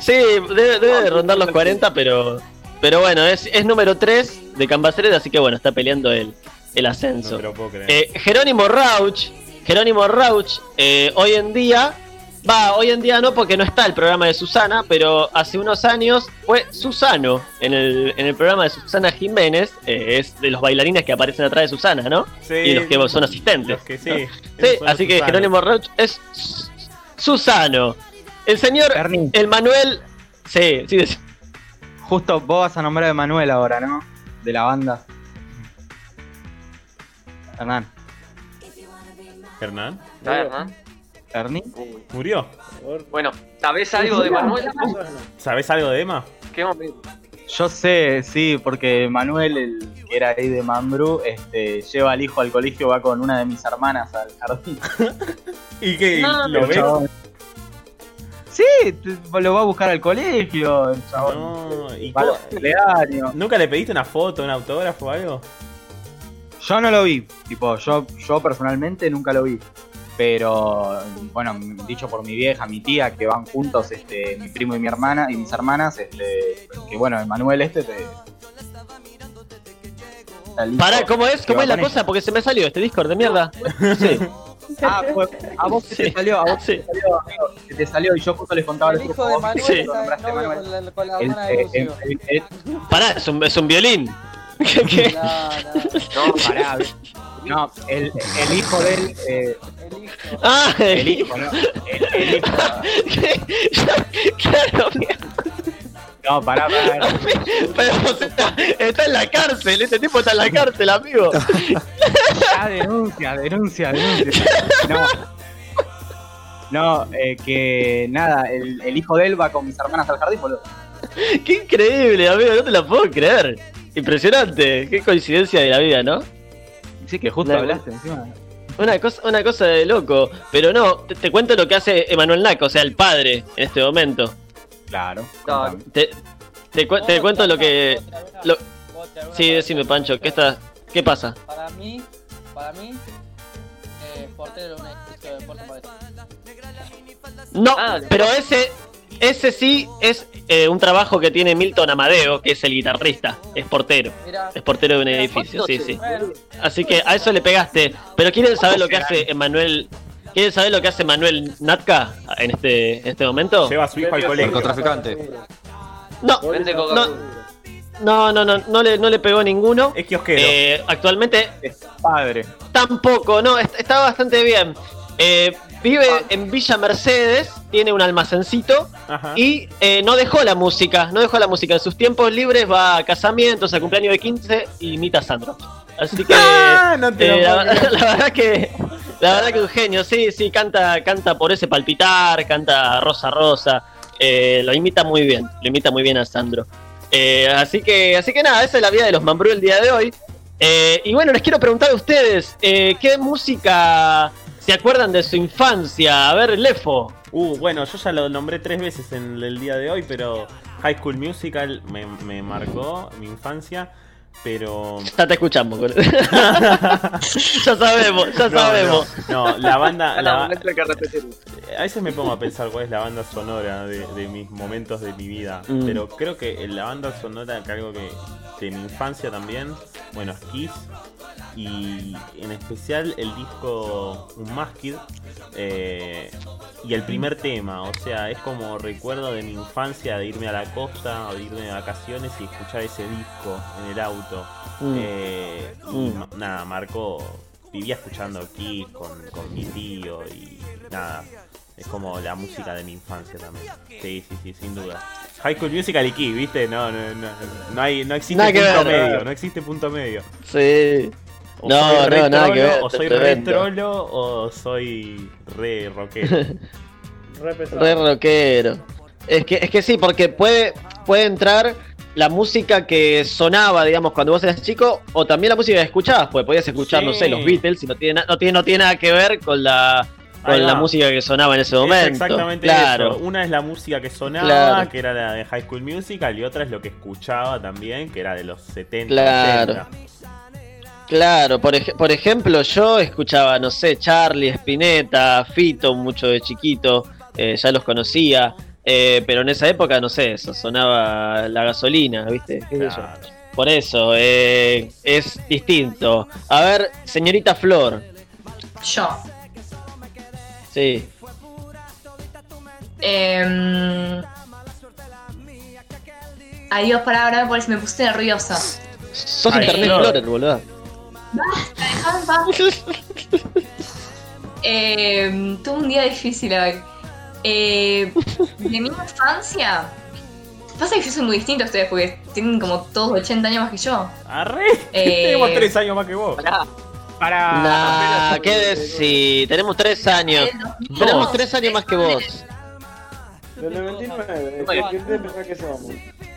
Sí, debe, debe de rondar los 40, pero pero bueno, es, es número 3 de Cambaceres, así que bueno, está peleando el, el ascenso. Eh, Jerónimo Rauch, Jerónimo Rauch, eh, hoy en día, va, hoy en día no porque no está el programa de Susana, pero hace unos años fue Susano en el, en el programa de Susana Jiménez, eh, es de los bailarines que aparecen atrás de Susana, ¿no? Sí, y los que son asistentes. los que sí. Sí, así que. Jerónimo Rauch es Sus- Susano. El señor, Ernie, el Manuel, sí, sí, justo vos vas a nombrar a Emanuel ahora, ¿no? De la banda. Hernán. Hernán, A ver, ¿no? ¿Ernie? ¿murió? Bueno, ¿sabés algo de Manuel? ¿Sabes algo de Emma? ¿Qué momento? Yo sé, sí, porque Manuel, el que era ahí de Mambrú, este, lleva al hijo al colegio, va con una de mis hermanas al jardín. (laughs) ¿Y qué? No, ¿Lo El ves? chabón- Sí, lo va a buscar al colegio, el chabón. No, ¿y Va a. ¿Nunca le pediste una foto, un autógrafo o algo? Yo no lo vi, tipo, yo, yo personalmente nunca lo vi. Pero, bueno, dicho por mi vieja, mi tía, que van juntos, este, mi primo y mi hermana, y mis hermanas, este, que bueno, Emanuel este te... Pará, ¿cómo es? ¿Cómo es la cosa? Porque se me salió este Discord de mierda. Sí. Ah, fue- a vos Sí. te salió, a vos Sí. te salió, amigo, que te salió y yo justo les contaba El al hijo grupo, de Manuel Sí. Manuel. con la, con la El- hermana de eh, Lucio. el- el- Pará, es un, es un violín. ¿Qué, (laughs) qué? No, no, No, pará, no, el, el hijo de él, eh, el hijo. Ah, el hijo, ¿no? El, el hijo, claro, no, pará, pará, Pero, sea, está en la cárcel, este tipo está en la cárcel, amigo. ya denuncia, denuncia, denuncia. No, no, eh, que nada, el, el hijo de él va con mis hermanas al jardín, boludo. Qué increíble, amigo, no te la puedo creer. Impresionante, qué coincidencia de la vida, ¿no? Sí, que justo No, hablaste encima. Una cosa, una cosa de loco. Pero no, te, te cuento lo que hace Emanuel Nac, o sea, el padre, en este momento. Claro. No. Te, te, cu- te cuento lo que. lo- Sí, decime, Pancho, ¿qué está, ¿qué pasa? Para mí, para mí, eh, portero un de Madero. No, Ah, pero ese, ese sí es eh, un trabajo que tiene Milton Amadeo, que es el guitarrista, es portero, es portero de un edificio, sí, sí. Así que a eso le pegaste. Pero quieren saber lo que hace Emanuel. ¿Quieren saber lo que hace Manuel Natka en este, en este momento? Lleva a su hijo al colegio. Narcotraficante. No, no, no, no, no, no le, no le pegó ninguno. Es kiosquero. Eh, actualmente, Es padre. tampoco, no, est- está bastante bien. Eh, vive en Villa Mercedes, tiene un almacencito Ajá. y eh, no dejó la música, no dejó la música. En sus tiempos libres va a casamientos, a cumpleaños de 15 y imita a Sandro. Así que (laughs) Ah, no te eh, la, (laughs) la verdad que la verdad que un genio, sí, sí, canta, canta por ese palpitar, canta Rosa Rosa, eh, lo imita muy bien, lo imita muy bien a Sandro. Así que, así que nada, esa es la vida de los Mambrú el día de hoy. Y bueno, les quiero preguntar a ustedes, ¿qué música se acuerdan de su infancia? A ver, Lefo. Uh, bueno, yo ya lo nombré tres veces en el día de hoy, pero High School Musical me, me marcó mi infancia, pero... Ya te escuchamos. (laughs) ya sabemos, ya No, sabemos. No, no, la banda... (laughs) La- a veces me pongo a pensar cuál es la banda sonora de, de mis momentos de mi vida, Mm. pero creo que la banda sonora que algo que de mi infancia también, bueno, es Kiss y en especial el disco Unmasked eh, y el primer tema, o sea, es como recuerdo de mi infancia de irme a la costa o de irme de vacaciones y escuchar ese disco en el auto. Mm. Eh, y Mm. nada, marcó. Vivía escuchando Kiss con, con mi tío y nada. Es como la música de mi infancia también. Sí, sí, sí, sin duda. High School Musical y Kiss, ¿viste? No, no, no, no, hay, no existe Nada punto ver. medio, no existe punto medio. Sí. O No, no, nada que trolo, ver, O soy re trolo o soy re rockero. (laughs) Re. Re rockero. Es que, es que sí, porque puede, puede entrar la música que sonaba, digamos, cuando vos eras chico, o también la música que escuchabas, pues podías escuchar, no sé, los Beatles, y no tiene, no tiene, no tiene nada que ver con la con la música que sonaba en ese Es momento. exactamente claro. eso. Una es la música que sonaba, Claro. que era la de High School Musical, y otra es lo que escuchaba también, que era de los 70, Claro. 80. Claro, por, ej- por ejemplo, yo escuchaba, no sé, Charlie, Spinetta, Fito, mucho de chiquito, eh, ya los conocía, eh, pero en esa época, no sé, eso sonaba la gasolina, ¿viste? ¿Qué sé yo? Claro. Por eso, eh, es distinto. A ver, señorita Flor, Yo. Sí. Em, Adiós, para ahora por me puse nerviosa. Sos Ay, Internet. Explorer, boludo. Dejame en paz. (laughs) Em, tuve un día difícil hoy. Eh, de mi infancia. Pasa que yo soy muy distinto a ustedes porque tienen como todos 80 años más que yo. Arre, (laughs) Eh, tenemos tres años más que vos. Pará, Para. Nah, ¿qué decís? Tenemos tres años. Del 2002. Tenemos tres años más que vos. Del 99. ¿Qué, qué te pensás que somos?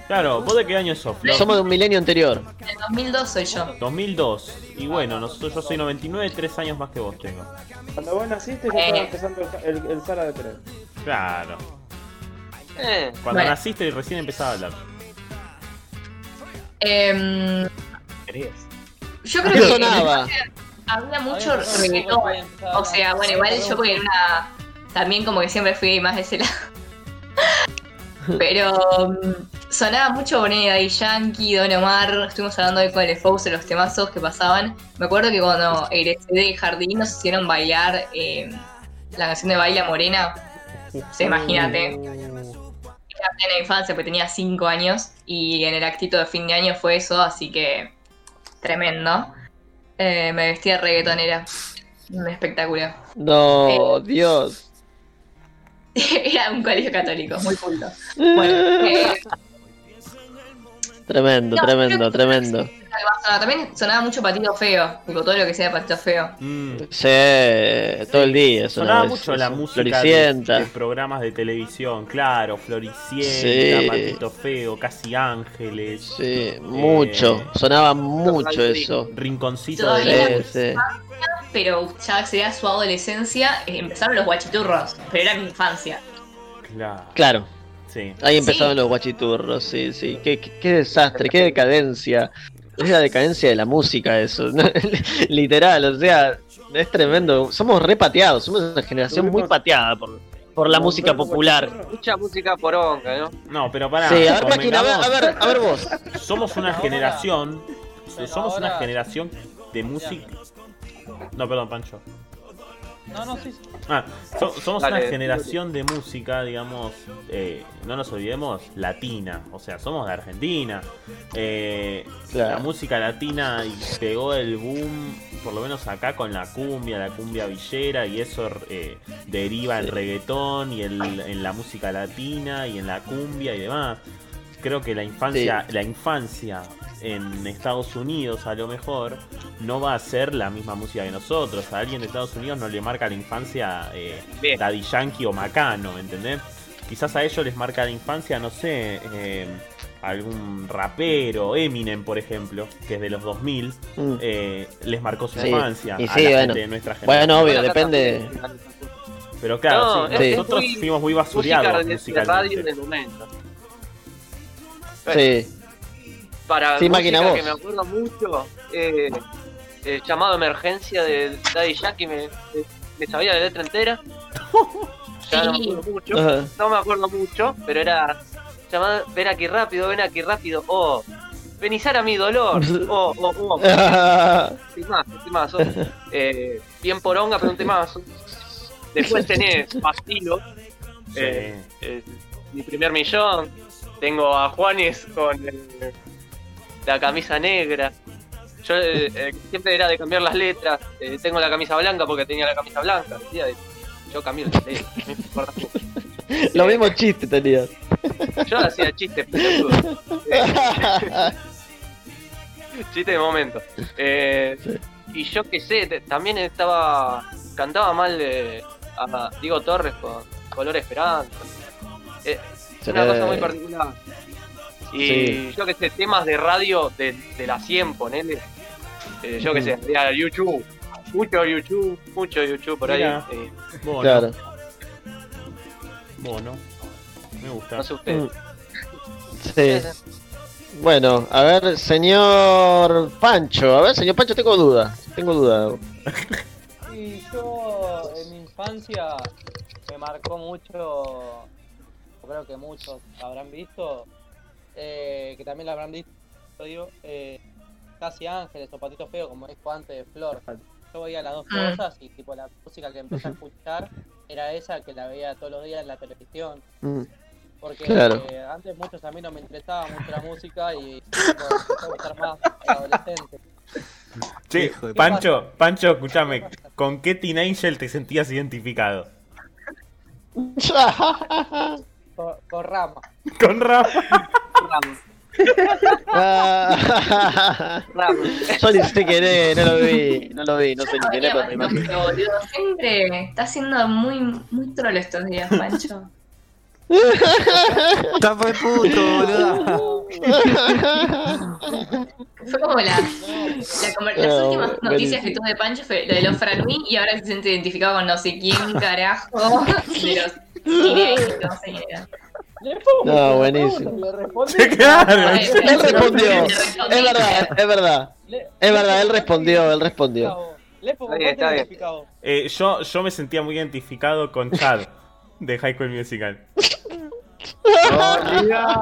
Claro, ¿vos de qué año sos, Flor? Somos de un milenio anterior. Del 2002 soy yo. 2002. Y bueno, nosotros, yo soy 99, tres años más que vos tengo. Cuando vos naciste, yo Eh. estaba empezando el, el, el Sara de Tres. Claro. eh, Cuando Bueno. naciste recién empezaba a hablar. Querías. yo creo ¿Qué que sonaba? Había mucho reggaetón. O sea, bueno, igual yo porque era una. También como que siempre fui más de ese lado. (laughs) Pero mm, sonaba mucho Bonnie Daddy Yankee, Don Omar, estuvimos hablando de con el Fox de los temazos que pasaban. Me acuerdo que cuando egresé de jardín nos hicieron bailar eh, la canción de Baila Morena. O sea, imagínate. Era plena infancia, porque tenía 5 años y en el actito de fin de año fue eso, así que tremendo. Eh, me vestí de reggaetonera. Un espectáculo. No, Dios. (laughs) Era un colegio católico, muy culto. (laughs) Bueno, eh, Tremendo, no, tremendo, tremendo. También sonaba mucho patito feo, tipo todo lo que sea patito feo. Mm. Sí, todo el día. Sonaba sonaba mucho la música de, Floricienta. de programas de televisión, claro, Floricienta, Sí. Patito Feo, Casi Ángeles, Sí, mucho. Sonaba mucho eso. Rinconcito de Sí. Pero ya sería su adolescencia, eh, empezaron los guachiturros, pero era mi infancia. Claro, Claro, sí. ahí empezaron los guachiturros, sí, sí. Qué, qué, qué desastre, qué decadencia. Es la decadencia de la música eso, ¿no? (laughs) literal, o sea, es tremendo. Somos repateados, somos una generación muy pateada por, por la música popular. Mucha música poronga, ¿no? No, pero pará, Sí, a ver, Joaquín, a ver, a ver, a ver vos. somos una Ahora. generación, somos una generación de música... No, perdón, Pancho. No, no, sí, sí. Ah, so- somos Dale, una generación de música, digamos, eh, no nos olvidemos, latina. O sea, somos de Argentina. Eh, Claro. La música latina pegó el boom, por lo menos acá con la cumbia, la cumbia villera, y eso eh, deriva en reggaetón y el- en la música latina y en la cumbia y demás. Creo que la infancia, la infancia en Estados Unidos a lo mejor no va a ser la misma música que nosotros. A alguien de Estados Unidos no le marca la infancia eh. Daddy Yankee o Macano, ¿me entendés? Quizás a ellos les marca la infancia, no sé, eh, algún rapero, Eminem por ejemplo, que es de los 2000, Mm. eh, les marcó su Sí, infancia y a sí, la bueno. gente de nuestra generación. Bueno, obvio, depende. Pero claro, No, sí, es nosotros muy- fuimos muy basureados de, de musicalmente. radio del momento. Sí. Para Sí, música que me acuerdo mucho, eh, el llamado emergencia de Daddy Yankee, me, me, sabía la letra entera. (laughs) Ya no me acuerdo mucho. No me acuerdo mucho, pero era llamado Ven aquí rápido, ven aquí rápido. Oh, venizar a mi dolor. Oh, oh, oh. Temazo, temazo. Eh, bien poronga, pero un temazo. Después tenés Pastilo, Sí. Eh, eh, mi primer millón. Tengo a Juanes con eh, la camisa negra. Yo eh, eh, siempre era de cambiar las letras. Eh, tengo la camisa blanca porque tenía la camisa blanca. decía, Yo cambié las letras. Los mismos chistes tenías. Yo hacía chistes, (laughs) chiste de momento. Eh, Y yo qué sé, también estaba. Cantaba mal a Diego Torres con Color Esperanza. Se una cosa muy particular. Y Sí. yo que sé, temas de radio de, de la 100, ponele. Eh, yo que sé, de YouTube. Mucho YouTube, mucho YouTube por Mira. ahí. Eh, Bueno, Claro. bueno. Me gusta. no sé ustedes. Mm. Sí. Bueno, a ver, señor Pancho. A ver, señor Pancho, tengo duda. Tengo duda. Y yo en mi infancia me marcó mucho, creo que muchos habrán visto, eh, que también lo habrán visto, digo, eh, Casi Ángeles o Patito Feo, como dijo antes de Flor. Yo veía las dos Mm. cosas y tipo la música que empecé a escuchar era esa que la veía todos los días en la televisión. Mm. Porque Claro. eh, antes muchos a mí no me interesaba mucho la música y tipo, me empezó a gustar más de adolescente. De Pancho, Pancho, escúchame. ¿Con qué Teen Angel te sentías identificado? (laughs) Con, con Rama. (laughs) Con Rafa. Ramos, Ah, Ramos. Yo ni sé quién es, no lo vi, no lo vi, no sé ni quién es, pero me imagino. boludo, siempre está siendo muy, muy troll estos días, Pancho. Está fue puto, boludo. Fue como la, la las No, últimas noticias que tuve de Pancho fue lo de los Franui y ahora se siente identificado con no sé quién carajo (laughs) de los no buenísimo. le claro. Él respondió, le es verdad, es verdad. Le- Es verdad, le él pongo respondió, él respondió. Está bien. Eh, yo, yo me sentía muy identificado con Chad de High School Musical.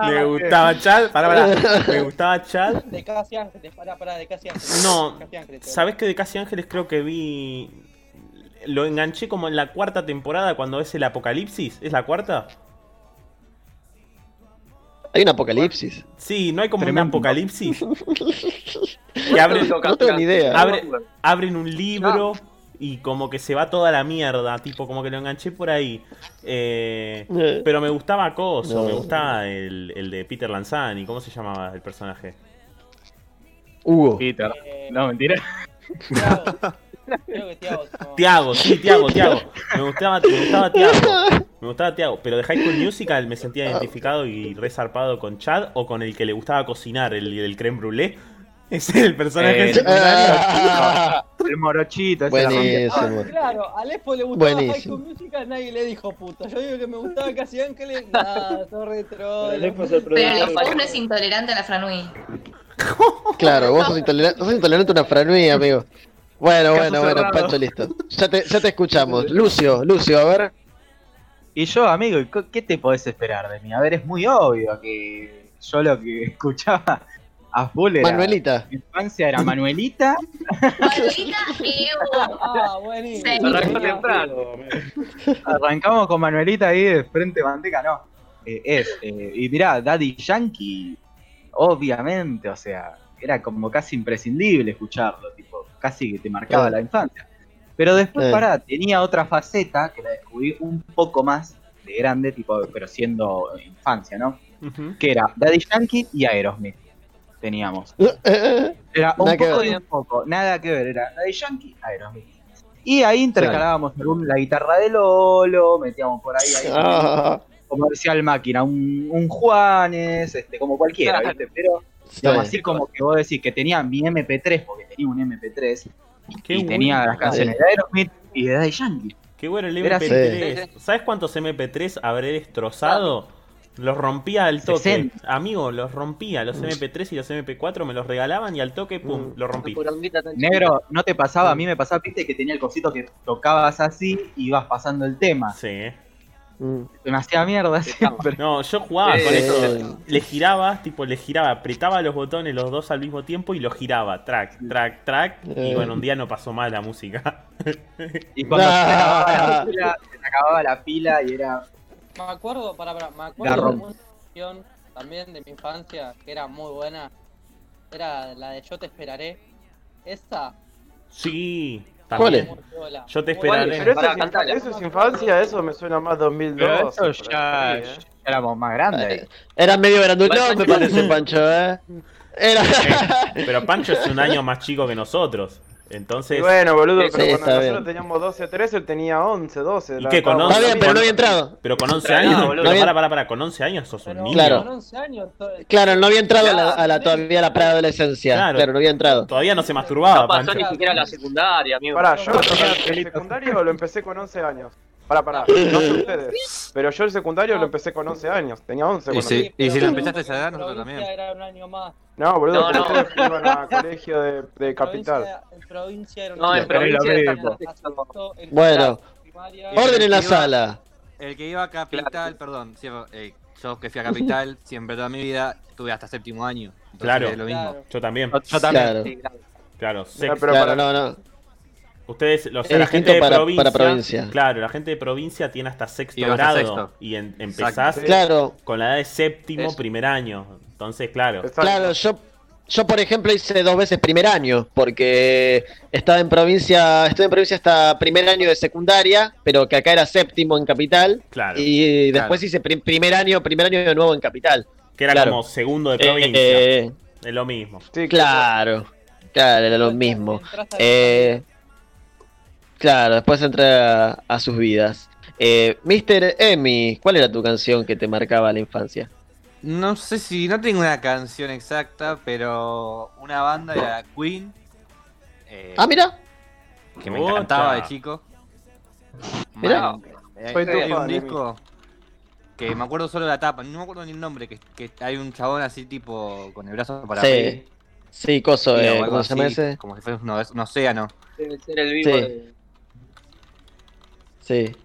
Me gustaba Chad, pará, pará. Me gustaba Chad. De Casi Ángeles, pará, pará, de Casi Ángeles. No, Casi Ángeles, ¿sabés que de Casi Ángeles creo que vi. Lo enganché como en la cuarta temporada cuando es el apocalipsis? ¿Es la cuarta? Hay un apocalipsis. Sí, ¿no hay como Tremendo. un apocalipsis? (laughs) Que abren, No tengo ni idea. Abre- abren un libro y como que se va toda la mierda, tipo, como que lo enganché por ahí. Eh, Eh, pero me gustaba Coso, No. me gustaba el, el de Peter Lanzani, ¿cómo se llamaba el personaje? Hugo. Peter. No, mentira. Tiago. Creo que Tiago. no. Tiago, sí, Tiago, Tiago. Me gustaba, me gustaba Tiago. Me gustaba Tiago. Pero de High School Musical me sentía identificado y resarpado con Chad o con el que le gustaba cocinar, el del creme brûlée. Ese es el personaje Eh, secundario. Ah, (laughs) El morochito. rompía. Ah, Buenísimo. claro, a Lespo le gustaba High Buenísimo. School Musical, nadie le dijo puto. Yo digo que me gustaba Casi Ángeles, (laughs) nada, todo retro. Pero Lespo es el Pero productor. el Pau no es intolerante a la Franui. Claro, vos sos intolerante, sos intolerante a una franui, amigo. Bueno, Caso bueno, bueno. Pancho, listo. Ya te, ya te (laughs) escuchamos. Lucio, Lucio, a ver. Y yo, amigo, ¿qué- ¿qué te podés esperar de mí? A ver, es muy obvio que yo lo que (laughs) escuchaba A full era. Manuelita. Mi infancia era Manuelita. Manuelita y Evo. (laughs) Ah, buenísimo. Sí. Arrancó temprano. Arrancamos con Manuelita ahí de frente manteca, no. Eh, es, eh, y mirá, Daddy Yankee, obviamente, o sea, era como casi imprescindible escucharlo, tipo, casi que te marcaba Sí. la infancia. Pero después, Sí. pará, tenía otra faceta que la descubrí un poco más de grande, tipo, pero siendo infancia, ¿no? Que era Daddy Yankee y Aerosmith. Teníamos. (laughs) Era un Nada poco y un poco, nada que ver, era Daddy Yankee, Aerosmith. Y ahí intercalábamos la guitarra de Lolo, metíamos por ahí, ahí Ah, comercial máquina, un, un Juanes, este, como cualquiera, Claro. ¿viste? Pero digamos, sí. así como que vos decís que tenía mi MP3, porque tenía un MP3, Qué y bueno. tenía las canciones de Aerosmith y de Daddy Yankee. Qué bueno el Era MP3. ¿Sabes cuántos MP3 habré destrozado? Los rompía al toque. 60. Amigo, los rompía. Los MP3 y los MP4 me los regalaban y al toque, pum, Mm. lo rompí. Negro, ¿no te pasaba? A mí me pasaba, viste, que tenía el cosito que tocabas así y ibas pasando el tema. Sí. ¿Eh? mm. Se me hacía mierda siempre. No, yo jugaba con Eh, eso. Le giraba, tipo, le giraba, apretaba los botones los dos al mismo tiempo y los giraba. Track, track, track. Y Eh. bueno, un día no pasó mal la música. (laughs) Y cuando se, acababa la pila, se acababa la pila y era... Me acuerdo, para, para, me acuerdo de una canción también de mi infancia que era muy buena. Era la de Yo te esperaré. Esa. Sí, ¿Cuál es? Yo te esperaré. Pero eso, cantala. eso es infancia, eso me suena más 2002. Pero eso ya, ¿eh? ya éramos más grandes. Era medio grandulón, me Pancho- parece, (laughs) Pancho, ¿eh? Era. Pero Pancho es un año más chico que nosotros. Entonces, Y bueno, boludo, pero sí, cuando nosotros bien. teníamos 12, 13, él tenía 11, 12. ¿Y qué, con estábamos- Está bien, pero no había entrado. pero con 11 Claro, años. boludo. pero No había- para, para, para, con 11 años sos un Pero niño. Claro. Con 11 años. todo- Claro, no había entrado a la, a la- todavía a la preadolescencia. Claro. Claro. no había entrado. Todavía no se masturbaba, No pasó Pancho. ni siquiera la secundaria, amigo. Pará, yo el secundario lo empecé con 11 años. Pará, pará, no sé (laughs) ustedes. Pero yo el secundario lo empecé con 11 años. Tenía 11 Y cuando sí. empecé. y si lo empezaste a esa edad, nosotros también. Era un año más. No, boludo, No, no. ustedes iban a colegio de, de capital. Provincia- era un No, en provincia más. En Bueno, primaria- orden en la Iba- sala. El que iba a Capital, perdón, eh, yo que fui a Capital, (laughs) siempre toda mi vida, tuve hasta séptimo año. Claro. es lo mismo. Claro. Yo también. Yo, yo también. Claro, Sí, claro. Claro, No, sexto. pero claro, para- no, no. Ustedes, Es la gente de para- provincia, para provincia. Claro, la gente de provincia tiene hasta sexto grado. sexto. Y en- empezás Sí. Claro, con la edad de séptimo, primer año. Entonces, claro. Exacto. claro, yo, yo por ejemplo hice dos veces primer año, porque estaba en provincia, estuve en provincia hasta primer año de secundaria, pero que acá era séptimo en capital, Claro. y después Claro. hice pri- primer año, primer año de nuevo en capital. que era claro. como segundo de provincia. eh, Es lo mismo. Sí, claro, claro, era lo mismo. Eh, claro, después entré a, a sus vidas. Eh, Mr. Emi, ¿cuál era tu canción que te marcaba la infancia? No sé si, no tengo una canción exacta, pero una banda era Queen. eh, Ah, mira. que me encantaba de chico. Eh, tu hay un disco que me acuerdo solo de la tapa, no me acuerdo ni el nombre, que, que hay un chabón así tipo con el brazo para Sí, sí, coso, eh, ¿cómo se ese? Como si fuera un, un océano. Debe ser el vivo Sí. de- Sí.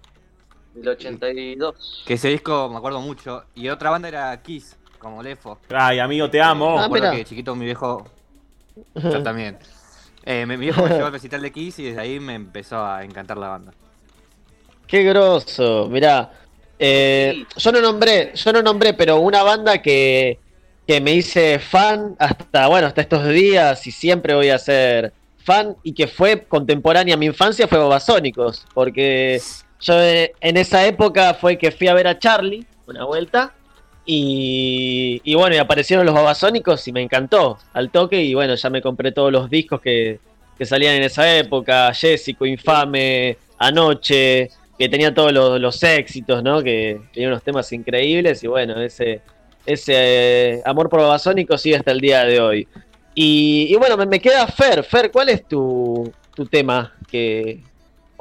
Del 82. Que ese disco me acuerdo mucho. Y otra banda era Kiss, como Lefo. Ay, amigo, te amo. Me Ah, acuerdo mira. que chiquito mi viejo. (laughs) Yo también. Eh, mi mi viejo me llevó al recital de Kiss y desde ahí me empezó a encantar la banda. Qué grosso, mirá. eh, yo no nombré, yo no nombré, pero una banda que, que me hice fan hasta, bueno, hasta estos días y siempre voy a ser fan y que fue contemporánea a mi infancia fue Babasónicos, porque yo eh, en esa época fue que fui a ver a Charlie una vuelta y, y bueno, y aparecieron los Babasónicos y me encantó al toque y bueno, ya me compré todos los discos que, que salían en esa época, Jessico, Infame, Anoche, que tenía todos los, los éxitos, ¿no? Que tenía unos temas increíbles y bueno, ese, ese eh, amor por Babasónicos sigue hasta el día de hoy. Y, y bueno, me, me queda Fer. Fer, ¿cuál es tu, tu tema que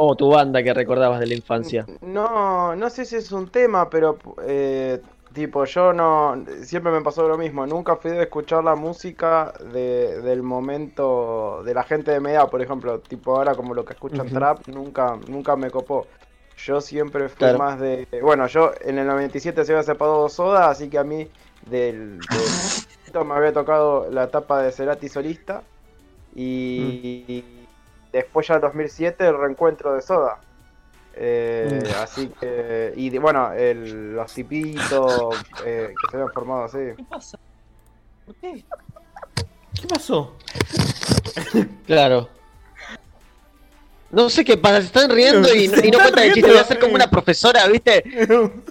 o tu banda que recordabas de la infancia? No, no sé si es un tema, pero eh, tipo, yo no, siempre me pasó lo mismo, nunca fui de escuchar la música de, del momento de la gente de media, por ejemplo, tipo ahora como lo que escuchan trap, nunca, nunca me copó. Yo siempre fui Claro. más de, bueno, yo en el 97 se había separado Soda, así que a mí del, del- (laughs) me había tocado la etapa de Cerati solista y después ya en 2007 el reencuentro de Soda. Eh, Mm. Así que, y de- bueno, el- los tipitos eh, que se habían formado así. ¿Qué pasa? ¿Por qué? ¿Qué pasó? Claro. No sé qué pasa, se están riendo y, no cuentan el chiste. Voy a ser como una profesora, ¿viste?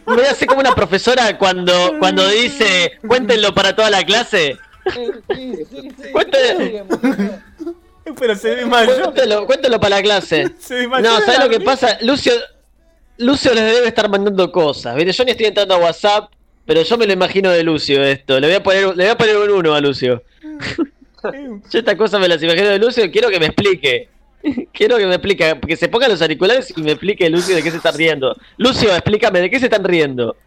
Voy a ser como una profesora cuando, cuando dice, cuéntenlo para toda la clase. Sí, sí, sí, sí. (laughs) Pero se desmayó. Cuéntelo, cuéntelo para la clase. (laughs) Se desmayó. No, ¿sabes lo que pasa? Lucio, Lucio les debe estar mandando cosas. ¿viste? Yo ni estoy entrando a WhatsApp, pero yo me lo imagino de Lucio esto. Le voy a poner, le voy a poner un 1 a Lucio. (laughs) Yo esta cosa me las imagino de Lucio y quiero que me explique. Quiero que me explique, que se pongan los auriculares y me explique Lucio de qué se está riendo. Lucio, explícame, ¿de qué se están riendo?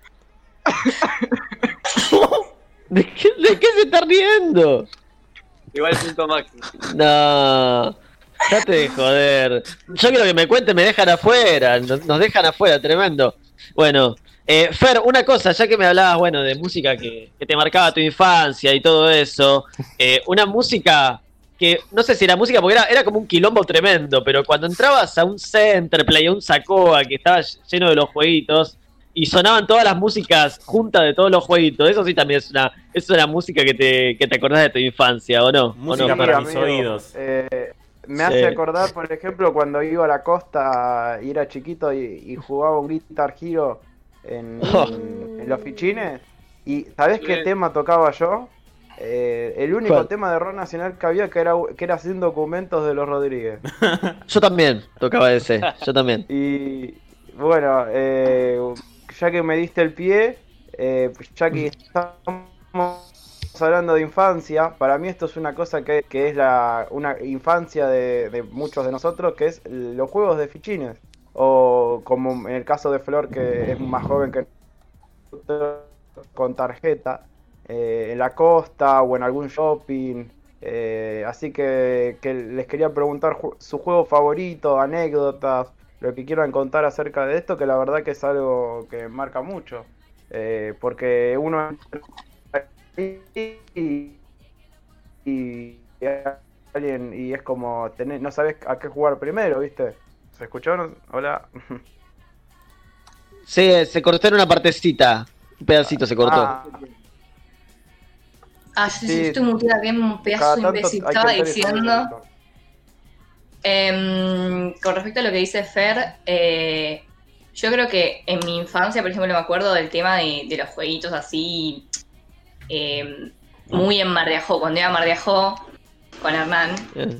¿De qué, de qué se está riendo? Igual punto máximo. No, date de joder. Yo quiero que me cuenten, me dejan afuera, nos, dejan afuera, tremendo. Bueno, eh, Fer, una cosa, ya que me hablabas, bueno, de música que, te marcaba tu infancia y todo eso, eh, una música que, no sé si era música, porque era, era como un quilombo tremendo, pero cuando entrabas a un Centerplay, a un Sacoa que estaba lleno de los jueguitos, y sonaban todas las músicas juntas de todos los jueguitos, eso sí también es una, es una música que te, que te acordás de tu infancia, ¿o no? ¿O Música no, para mis oídos. eh, me Sí. hace acordar, por ejemplo, cuando iba a la costa y era chiquito y, y jugaba un Guitar Hero en, Oh. en los fichines. ¿Y sabés qué Sí. tema tocaba yo? Eh, el único ¿Cuál? tema de rock nacional que había que era, que era sin documentos de los Rodríguez. (laughs) Yo también tocaba ese, yo también. Y bueno, eh, ya que me diste el pie, eh, ya que estamos hablando de infancia, para mí esto es una cosa que, que es la, una infancia de, muchos de nosotros, que es los juegos de fichines. O como en el caso de Flor, que es más joven que con tarjeta, eh, en la costa o en algún shopping. eh, así que, que les quería preguntar su juego favorito, anécdotas, lo que quieran contar acerca de esto, que la verdad que es algo que marca mucho. Eh, porque uno y, y, y alguien y es como tener, no sabes a qué jugar primero, ¿viste? ¿Se escuchó? Hola. (laughs) Sí, se cortó en una partecita, un pedacito se cortó. Ah, Ah, yo sí, Sí. estoy muteada, que un pedazo imbécil. Estaba diciendo. Em, con respecto a lo que dice Fer, eh, yo creo que en mi infancia, por ejemplo, me acuerdo del tema de, de los jueguitos así, em, muy en Mar de Ajó. Cuando iba a Mar de Ajó con Hernán,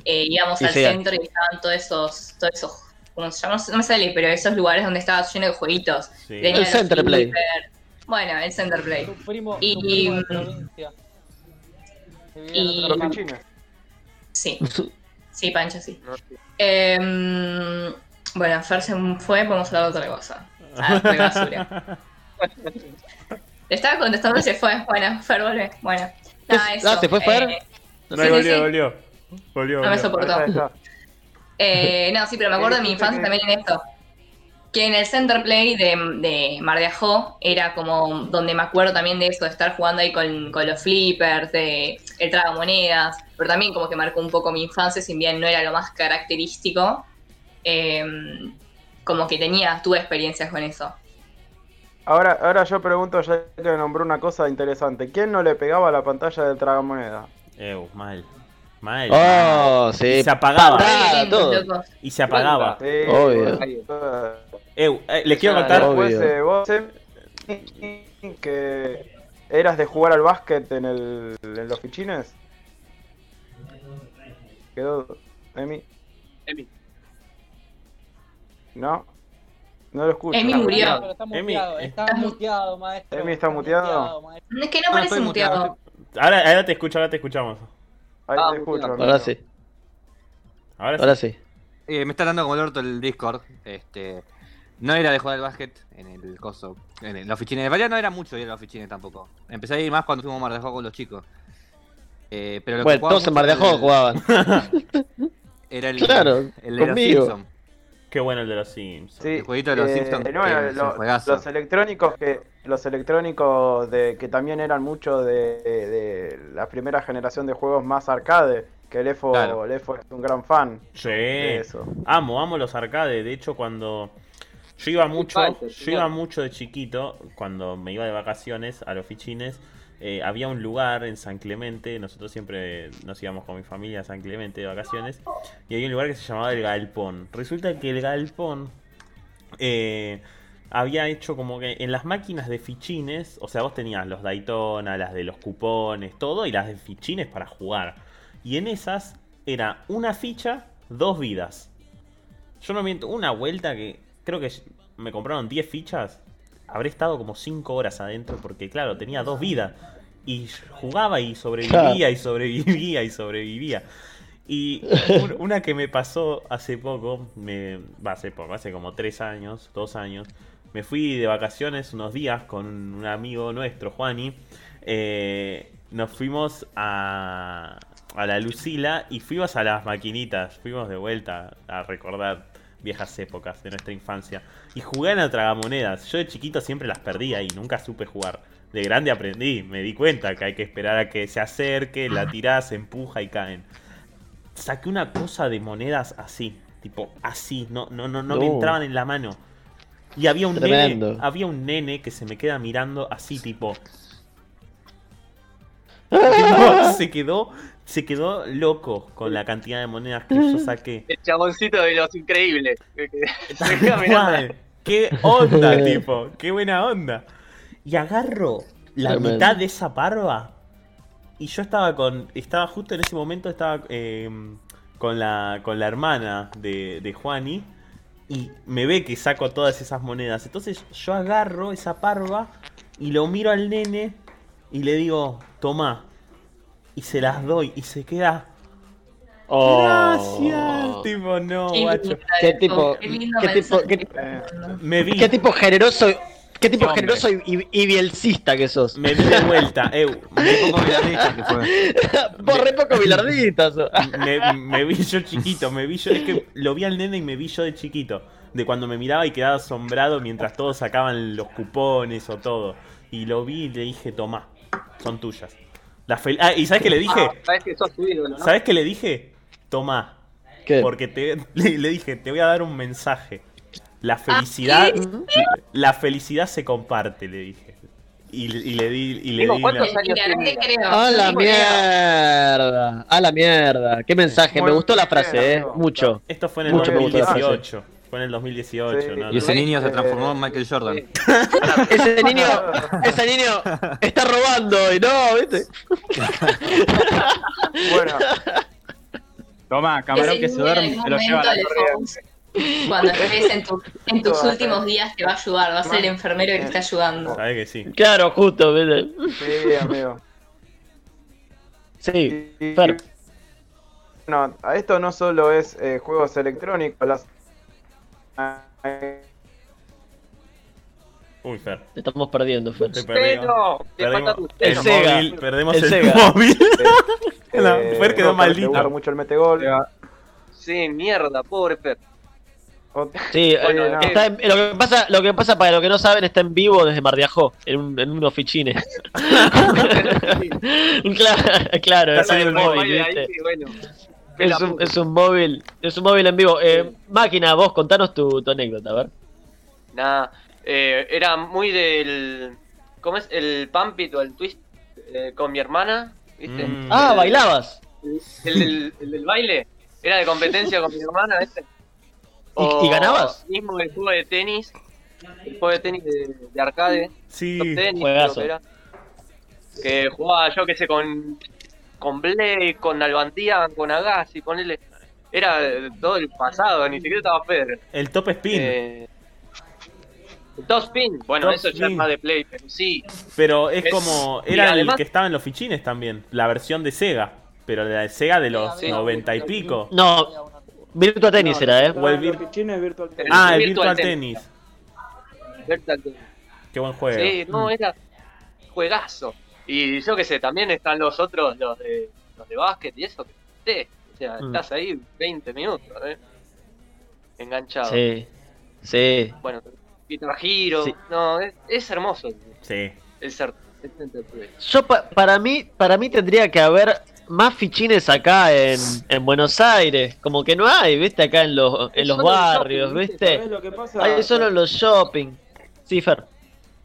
Eh, íbamos Sí, al centro y estaban todos esos, todos esos, ¿cómo se llama? No me sale, pero esos lugares donde estaba lleno de jueguitos. Sí. El los Centerplay. Flipper. Bueno, el Centerplay. Tu primo, Y- tu primo de provincia. Y-. Sí, (laughs) sí, Pancho, sí. No, sí. Em, bueno, Fer se fue, podemos hablar de otra cosa. Ah, fue basura. Le (laughs) estaba contestando y se fue. Bueno, Fer vuelve. Bueno. Nada, eso. Ah, ¿se fue Fer? Eh, No, Sí, volvió, sí. volvió. Volvió, no me volvió. soportó. Eh, no, sí, pero me acuerdo de mi infancia también en esto. Que en el Center Play de, de Mar de Ajó era como donde me acuerdo también de eso, de estar jugando ahí con, con los flippers, de el tragamonedas, pero también como que marcó un poco mi infancia, si bien no era lo más característico, eh, como que tenía, tuve experiencias con eso. Ahora, ahora yo pregunto, ya que nombró una cosa interesante. ¿Quién no le pegaba a la pantalla del tragamoneda? Ew, mal. Mal. mal. Oh, sí. Y se apagaba. Patada, todo. Y se apagaba. Sí, Obvio. Eh, les quiero contar. Después eh, vos eh, que eras de jugar al básquet en, el, en los fichines. Quedó Emi. Emi. No, no lo escucho. Emi murió. Pero está muteado, eh. está Está mu- muteado, maestro. Emi está muteado. Es que no No, parece muteado, muteado. Ahora, ahora te escucho, ahora te escuchamos. Ahí Ah, te escucho. Ahora amigo. sí, Ahora sí. ahora sí. Eh, me está dando como el orto el Discord. Este, no era de jugar al básquet en el coso, en el- los fichines. En realidad no era mucho ir a los fichines tampoco. Empecé a ir más cuando fuimos a Mar de Juego con los chicos. Eh, pero lo Bueno, todos en Mar de el- jugaban. (laughs) Era el, Claro, el de los. Simpsons. Qué bueno el de los Sims. Sí, El jueguito de los eh, Simpsons, eh, lo- los electrónicos que los electrónicos de que también eran mucho de, de la primera generación de juegos más arcade, que el EFO, Claro. el EFO es un gran fan Sí. de eso. Amo, amo los arcades. De hecho, cuando yo iba mucho, yo iba mucho de chiquito, cuando me iba de vacaciones a los fichines, eh, había un lugar en San Clemente, nosotros siempre nos íbamos con mi familia a San Clemente de vacaciones, y había un lugar que se llamaba el Galpón. Resulta que el Galpón eh, había hecho como que en las máquinas de fichines, o sea, vos tenías los Daytona, las de los cupones, todo, y las de fichines para jugar. Y en esas era una ficha, dos vidas. Yo no miento, una vuelta que creo que me compraron 10 fichas. Habré estado como 5 horas adentro porque, claro, tenía dos vidas. Y jugaba y sobrevivía y sobrevivía y sobrevivía. Y un- una que me pasó hace poco, me, hace poco, hace como 3 años, 2 años. Me fui de vacaciones unos días con un amigo nuestro, Juani. Eh, nos fuimos a, a la Lucila y fuimos a las maquinitas. Fuimos de vuelta a recordar viejas épocas de nuestra infancia. Y jugué a la tragamonedas. Yo de chiquito siempre las perdía y nunca supe jugar. De grande aprendí, me di cuenta que hay que esperar a que se acerque, la (clears throat) tirás, se empuja y caen. Saqué una cosa de monedas así, tipo así, no, no, no, no me entraban en la mano. Y había un Tremendo. nene, había un nene que se me queda mirando así, tipo. Tipo, (laughs) se quedó, se quedó loco con la cantidad de monedas que yo saqué. El chaboncito de los increíbles. (laughs) qué onda, tipo, qué buena onda. Y agarro la Tremendo. mitad de esa parva. Y yo estaba con. Estaba justo en ese momento, estaba eh, con la. con la hermana de, de Juani. Y me ve que saco todas esas monedas. Entonces yo agarro esa parva y lo miro al nene y le digo, toma. Y se las doy. Y se queda. Oh. Gracias. Tipo, no, Qué guacho. ¿Qué tipo- qué lindo qué tipo- qué- dando. Me vi. Qué tipo generoso, qué tipo Hombre. generoso y, y, y bielcista que sos. Me vi de vuelta. eh, (laughs) Un poco miradista que fue. Re poco bilardista me, me vi yo chiquito, me vi yo, es que lo vi al nene y me vi yo de chiquito, de cuando me miraba y quedaba asombrado mientras todos sacaban los cupones o todo. Y lo vi y le dije, tomá, son tuyas. La fel- ah, y ¿sabes qué le dije? Ah, sabes que sos tu ídolo, ¿no? ¿Sabes qué le dije? Tomá, ¿Qué? porque te, (laughs) le, le dije, te voy a dar un mensaje. La felicidad, la felicidad se comparte, le dije. Y, y le di, y le Digo, di ¿cuántos la-. A la mierda. A la mierda. Qué mensaje. Me gustó la bien, frase, eh. Mucho. Esto fue en el Mucho me gustó la frase. 2018. Fue en el 2018, Sí. ¿no? Y ese niño se transformó en Michael Jordan. Ese niño, ese niño está robando y no, ¿viste? Bueno. Toma, camarón que se duerme, se lo lleva a la Cuando estés en, tu- en tus últimos días te va a ayudar, va a ser el enfermero que te está ayudando. Sabes que sí. Claro, justo, ¿viste? Sí, amigo. Sí, Y- Fer. No, a esto no solo es eh, juegos electrónicos, las Uy, Fer. Te estamos perdiendo, Fer. Te perdimos. Tu el El Sega. móvil, perdemos El el, Sega. móvil. No, eh, Fer quedó no, maldito. Mucho el metegol. Sí, mierda, pobre Fer. (laughs) Sí, Bueno, eh, no. está en- lo que pasa, lo que pasa para los que no saben está en vivo desde Mar de Ajó, en, un- en unos fichines. (laughs) (laughs) claro, claro, es Está un haciendo móvil, ahí, bueno. Es un, es un móvil, es un móvil en vivo. Eh, máquina, vos contanos tu, tu anécdota, a ver. Nada, eh, era muy del. ¿Cómo es? El Pampit o el Twist eh, con mi hermana, ¿viste? Mm. Ah, bailabas. El, el del- el del baile. Era de competencia con mi hermana, ¿viste? ¿Y- y ganabas? Mismo el juego de tenis. El juego de tenis de, de arcade. Sí. tenis, Juegazo. que era. Que jugaba yo que sé con. Con Blake, con Albantian, con Agassi, ponele. Era todo el pasado, ni siquiera estaba Federer. El top spin. Eh, el Top Spin, bueno, Top eso ya es más de Play, pero sí. pero es es- como. Era el además- que estaba en los fichines también. La versión de Sega. Pero la de Sega de los Sí. 90 y pico. No, Virtua Tennis era, ¿eh? O el vir- virtual El Ah, el Virtual Virtual Tennis. Tennis. Virtual Tennis. Qué buen juego. Sí, no, era juegazo. Y yo qué sé, también están los otros, los de, los de básquet y eso, que sé, O sea, Mm. estás ahí 20 minutos, ¿eh? enganchado. Sí, sí. Bueno, Guitar Hero. Sí. No, es, es hermoso Sí. el ser. Yo pa- para mí, para mí tendría que haber más fichines acá en, en Buenos Aires. Como que no hay, viste, acá en los, en los barrios, shopping, viste. ¿Sabés lo que pasa? Hay solo en los shopping. Sí, Fer.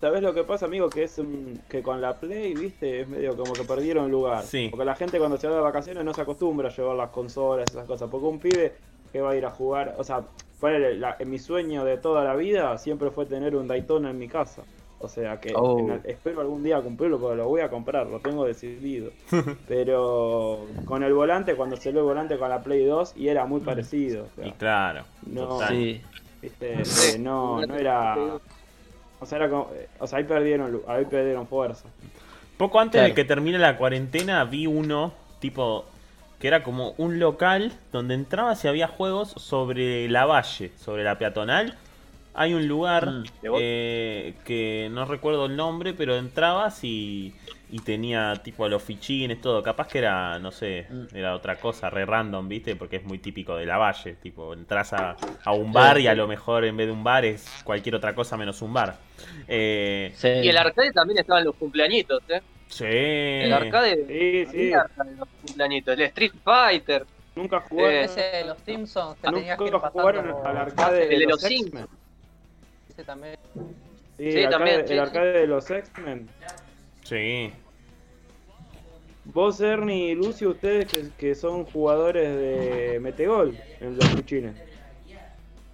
¿Sabes lo que pasa, amigo? Que es un- que con la Play, viste, es medio como que perdieron lugar. Sí. Porque la gente cuando se va de vacaciones no se acostumbra a llevar las consolas, esas cosas. Porque un pibe que va a ir a jugar, o sea, la- en mi sueño de toda la vida siempre fue tener un Daytona en mi casa. O sea que Oh. en espero algún día cumplirlo porque lo voy a comprar, lo tengo decidido. (laughs) Pero con el volante, cuando salió el volante con la Play 2, y era muy parecido. o sea, Y claro. No. Sí. viste, eh, no, no era. O sea, era como- eh, o sea, ahí perdieron, ahí perdieron fuerza. Poco antes Claro. de que termine la cuarentena vi uno tipo que era como un local donde entrabas y había juegos sobre la valle, sobre la peatonal. Hay un lugar Mm. eh, que no recuerdo el nombre, pero entrabas y, y tenía tipo los fichines, todo. Capaz que era, no sé, Mm. era otra cosa, re random, ¿viste? Porque es muy típico de la valle. Tipo, entras a, a un bar y a lo mejor en vez de un bar es cualquier otra cosa menos un bar. Eh, sí. Y el arcade también estaba en los cumpleañitos, ¿eh? sí. El arcade. Sí, sí. había arcade en los cumpleañitos. El Street Fighter. Nunca jugaron, Eh, Ese de los Simpsons que tenías que ir nunca pasando jugaron por al arcade El de de los los X-Men. Ese también. Sí, Sí, el arcade, también, sí, el arcade de los X-Men. Sí. Vos, Ernie y Lucio, ustedes que, que son jugadores de Metegol en los fichines.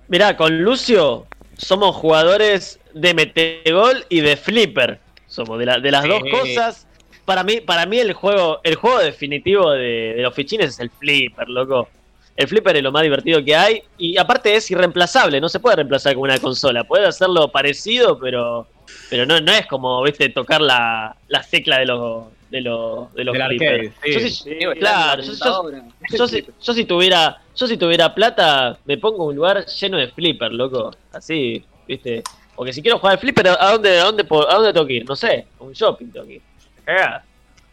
Mirá, con Lucio somos jugadores de Metegol y de Flipper. Somos de, la- de las Sí. dos cosas. Para mí, para mí el juego, el juego definitivo de, de los fichines es el Flipper, loco. El Flipper es lo más divertido que hay. Y aparte es irreemplazable, no se puede reemplazar con una consola. Puede hacerlo parecido, pero, pero no, no es como, viste, tocar la, la tecla de los, de los, de los Del arcade, sí. Yo Sí, claro, yo- yo- yo si, yo si tuviera yo si tuviera plata me pongo un lugar lleno de flipper loco así viste porque si quiero jugar al flipper a dónde a dónde a dónde tengo que ir no sé a un shopping tengo que ir.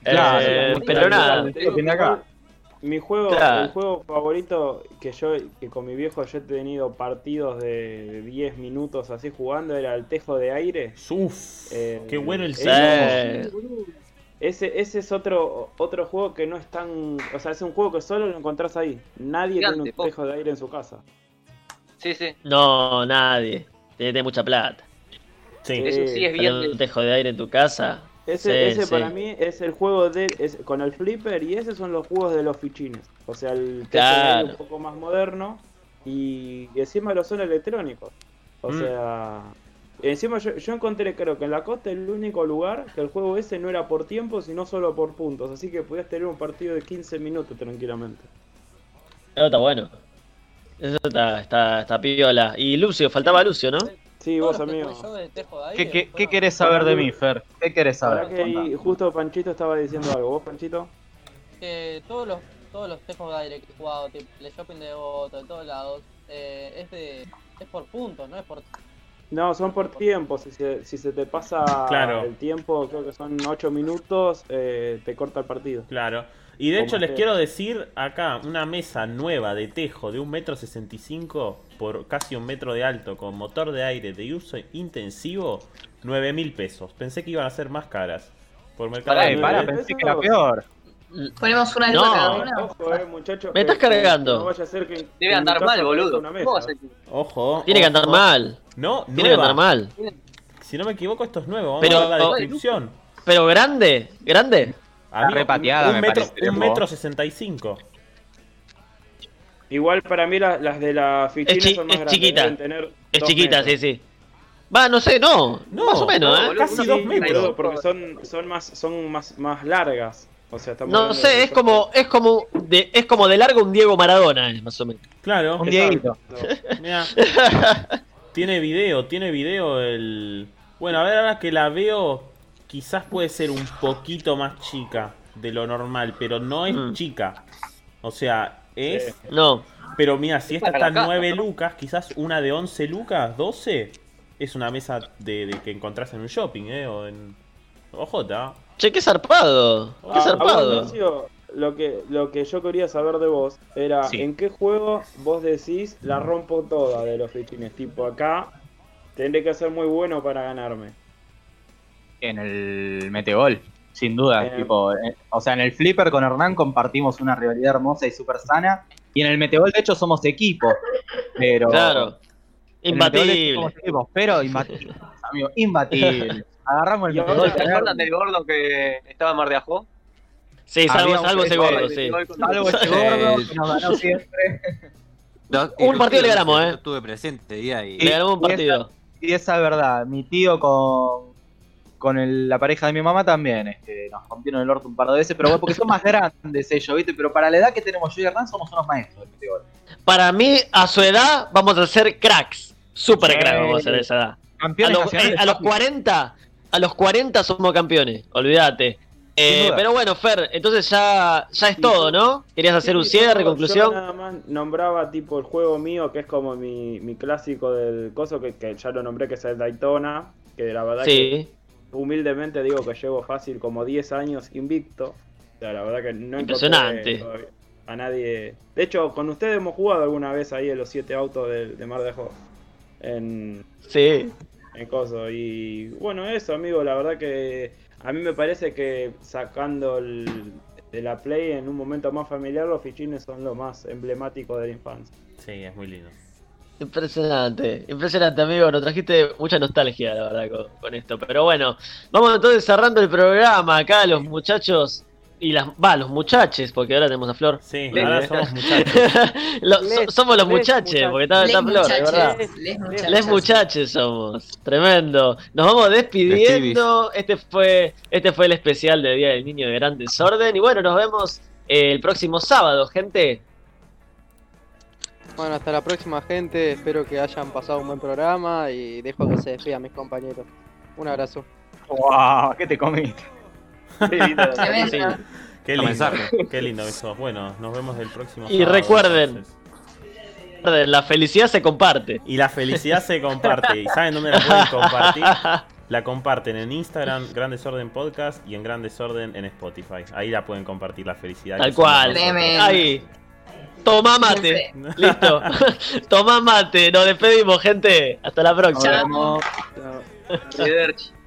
Claro, Eh, sí, pero nada acá. Mi juego, Claro. el juego favorito que yo, que con mi viejo yo he tenido partidos de 10 minutos así jugando era el Tejo de Aire. Uf, Eh, qué bueno el eh, Tejo. Ese, ese es otro, otro juego que no es tan. O sea, es un juego que solo lo encontrás ahí. Nadie Gigante, tiene un po. tejo de aire en su casa. Sí, sí. no nadie tiene, tiene mucha plata Sí. Eso sí es bien. Un tejo de aire en tu casa Ese, Sí, ese sí. para mí es el juego de es- con el flipper y esos son los juegos de los fichines. O sea, el aire Claro. un poco más moderno y, y encima lo son electrónicos. O Mm. sea, encima yo, yo encontré creo que en la costa el único lugar que el juego ese no era por tiempo, sino solo por puntos. Así que podías tener un partido de 15 minutos tranquilamente. Eso está bueno eso está está, está piola y Lucio faltaba Lucio no Sí, vos amigo. jugué yo de Tejo de ¿Qué, qué, qué querés saber de mí, Fer? ¿Qué querés saber? que justo Panchito estaba diciendo algo. ¿Vos, Panchito? que todos los todos los tejos de aire que he jugado, tipo el shopping de Devoto, de todos lados, eh, es de es por puntos, no es por No, son por tiempo. Si se, si se te pasa Claro. el tiempo, creo que son 8 minutos, eh, te corta el partido. Claro. Y de Como hecho les que- quiero decir acá una mesa nueva de tejo de un metro sesenta y cinco por casi un metro de alto con motor de aire de uso intensivo, 9 mil pesos. Pensé que iban a ser más caras. Por mercado Pará, Libre. pará, ¿Eso? pensé que era peor. Ponemos una de No. cada una. Ojo, eh, muchacho. Me estás que cargando. No vaya a ser que. Debe andar mal, boludo. una mesa. ¿Cómo va a ser? Ojo. tiene que andar mal No, tiene que andar mal Si no me equivoco, esto es nuevo. Vamos Pero- a ver la descripción. pero grande grande Amigo, repateada, un me metro, parece, un metro sesenta y cinco. Igual para mí la- las de la fichina Es son más es grandes. chiquita. tener Es chiquita, metros. sí, sí. Va, no sé, no. No, más o menos, no, ¿eh? Casi dos metros. Porque son, son más, son más, más largas. O sea, estamos No sé, de- es como, es como de, es como de largo un Diego Maradona, eh, más o menos. Claro. Un Dieguito. (laughs) Tiene video, tiene video el. Bueno, a ver, ahora que la veo, quizás puede ser un poquito más chica de lo normal, pero no es Mm. chica. O sea, es. No. Pero mira, si esta está la casa, 9 ¿no? lucas, quizás una de 11 lucas, 12, es una mesa de, de que encontrás en un shopping, ¿eh? O en. OJ. Che, qué zarpado. Qué Ah, vos, zarpado. Lo que, lo que yo quería saber de vos era Sí. en qué juego vos decís la rompo toda de los fichines. Tipo acá tendré que ser muy bueno para ganarme. En el Metegol, sin duda. En el- tipo, eh, o sea, en el Flipper con Hernán compartimos una rivalidad hermosa y súper sana. Y en el Metegol, de hecho, somos equipo. Pero. Claro. Imbatible. somos equipo, pero imbatibles, (laughs) amigo, imbatibles. Agarramos el Y Metegol. ¿Se acuerdan del gordo que estaba en Mar de Ajó? Sí, salvo, salvo ese gol, gordo, sí. Salvo ese gordo que nos ganó siempre. (laughs) Un partido le ganamos, ¿eh? Estuve presente día y. Le ganamos un partido. Y esa es verdad, mi tío con, con el- la pareja de mi mamá también este, nos rompieron el orto un par de veces, pero bueno, porque son más (laughs) grandes ellos, ¿viste? Pero para la edad que tenemos yo y Hernán somos unos maestros del. Para mí, a su edad, vamos a ser cracks. Super Sí. cracks vamos a ser a esa edad. A Campeones los, nacionales, eh, a los papi. 40, a los 40 somos campeones, olvídate. Eh, pero bueno, Fer, entonces ya, ya es todo, ¿no? ¿Querías hacer un cierre, yo- conclusión? Yo nada más nombraba tipo el juego mío, que es como mi, mi clásico del coso, que, que ya lo nombré, que es el Daytona, que la verdad que humildemente digo que llevo fácil como 10 años invicto. O sea, la verdad que no Impresionante. a nadie. De hecho, con ustedes hemos jugado alguna vez ahí en los 7 autos de, de Mar de Ajó. En, Sí. En coso. Y bueno, eso, amigo, la verdad que a mí me parece que sacando el, de la Play en un momento más familiar, los fichines son lo más emblemático de la infancia. Sí, es muy lindo. Impresionante, impresionante amigo, nos trajiste mucha nostalgia la verdad con, con esto, pero bueno, vamos entonces cerrando el programa acá los muchachos y las, va, los muchaches, porque ahora tenemos a Flor. Sí, Les- ahora somos (laughs) muchachos. Lo- so- Les- somos los les muchachos. porque está, Les está Flor, de verdad. muchachos, les muchachos. Les muchaches somos, tremendo. Nos vamos despidiendo. Este fue, este fue el especial del Día del Niño de Gran Desorden. Y bueno, nos vemos eh, el próximo sábado, gente. Bueno, hasta la próxima gente, espero que hayan pasado un buen programa y dejo que se despidan mis compañeros. Un abrazo. ¡Wow! ¿Qué te comiste? (laughs) Sí. Qué lindo, mensaje. qué lindo eso. Bueno, nos vemos el próximo Y sábado, recuerden. entonces. La felicidad se comparte. Y la felicidad se comparte. ¿Y saben dónde la pueden compartir? (laughs) La comparten en Instagram, Gran Desorden Podcast y en Gran Desorden en Spotify. Ahí la pueden compartir la felicidad. Tal cual. Ahí. Tomá mate. (laughs) Listo. Tomá mate. Nos despedimos, gente. Hasta la próxima. Nos vemos. Chao.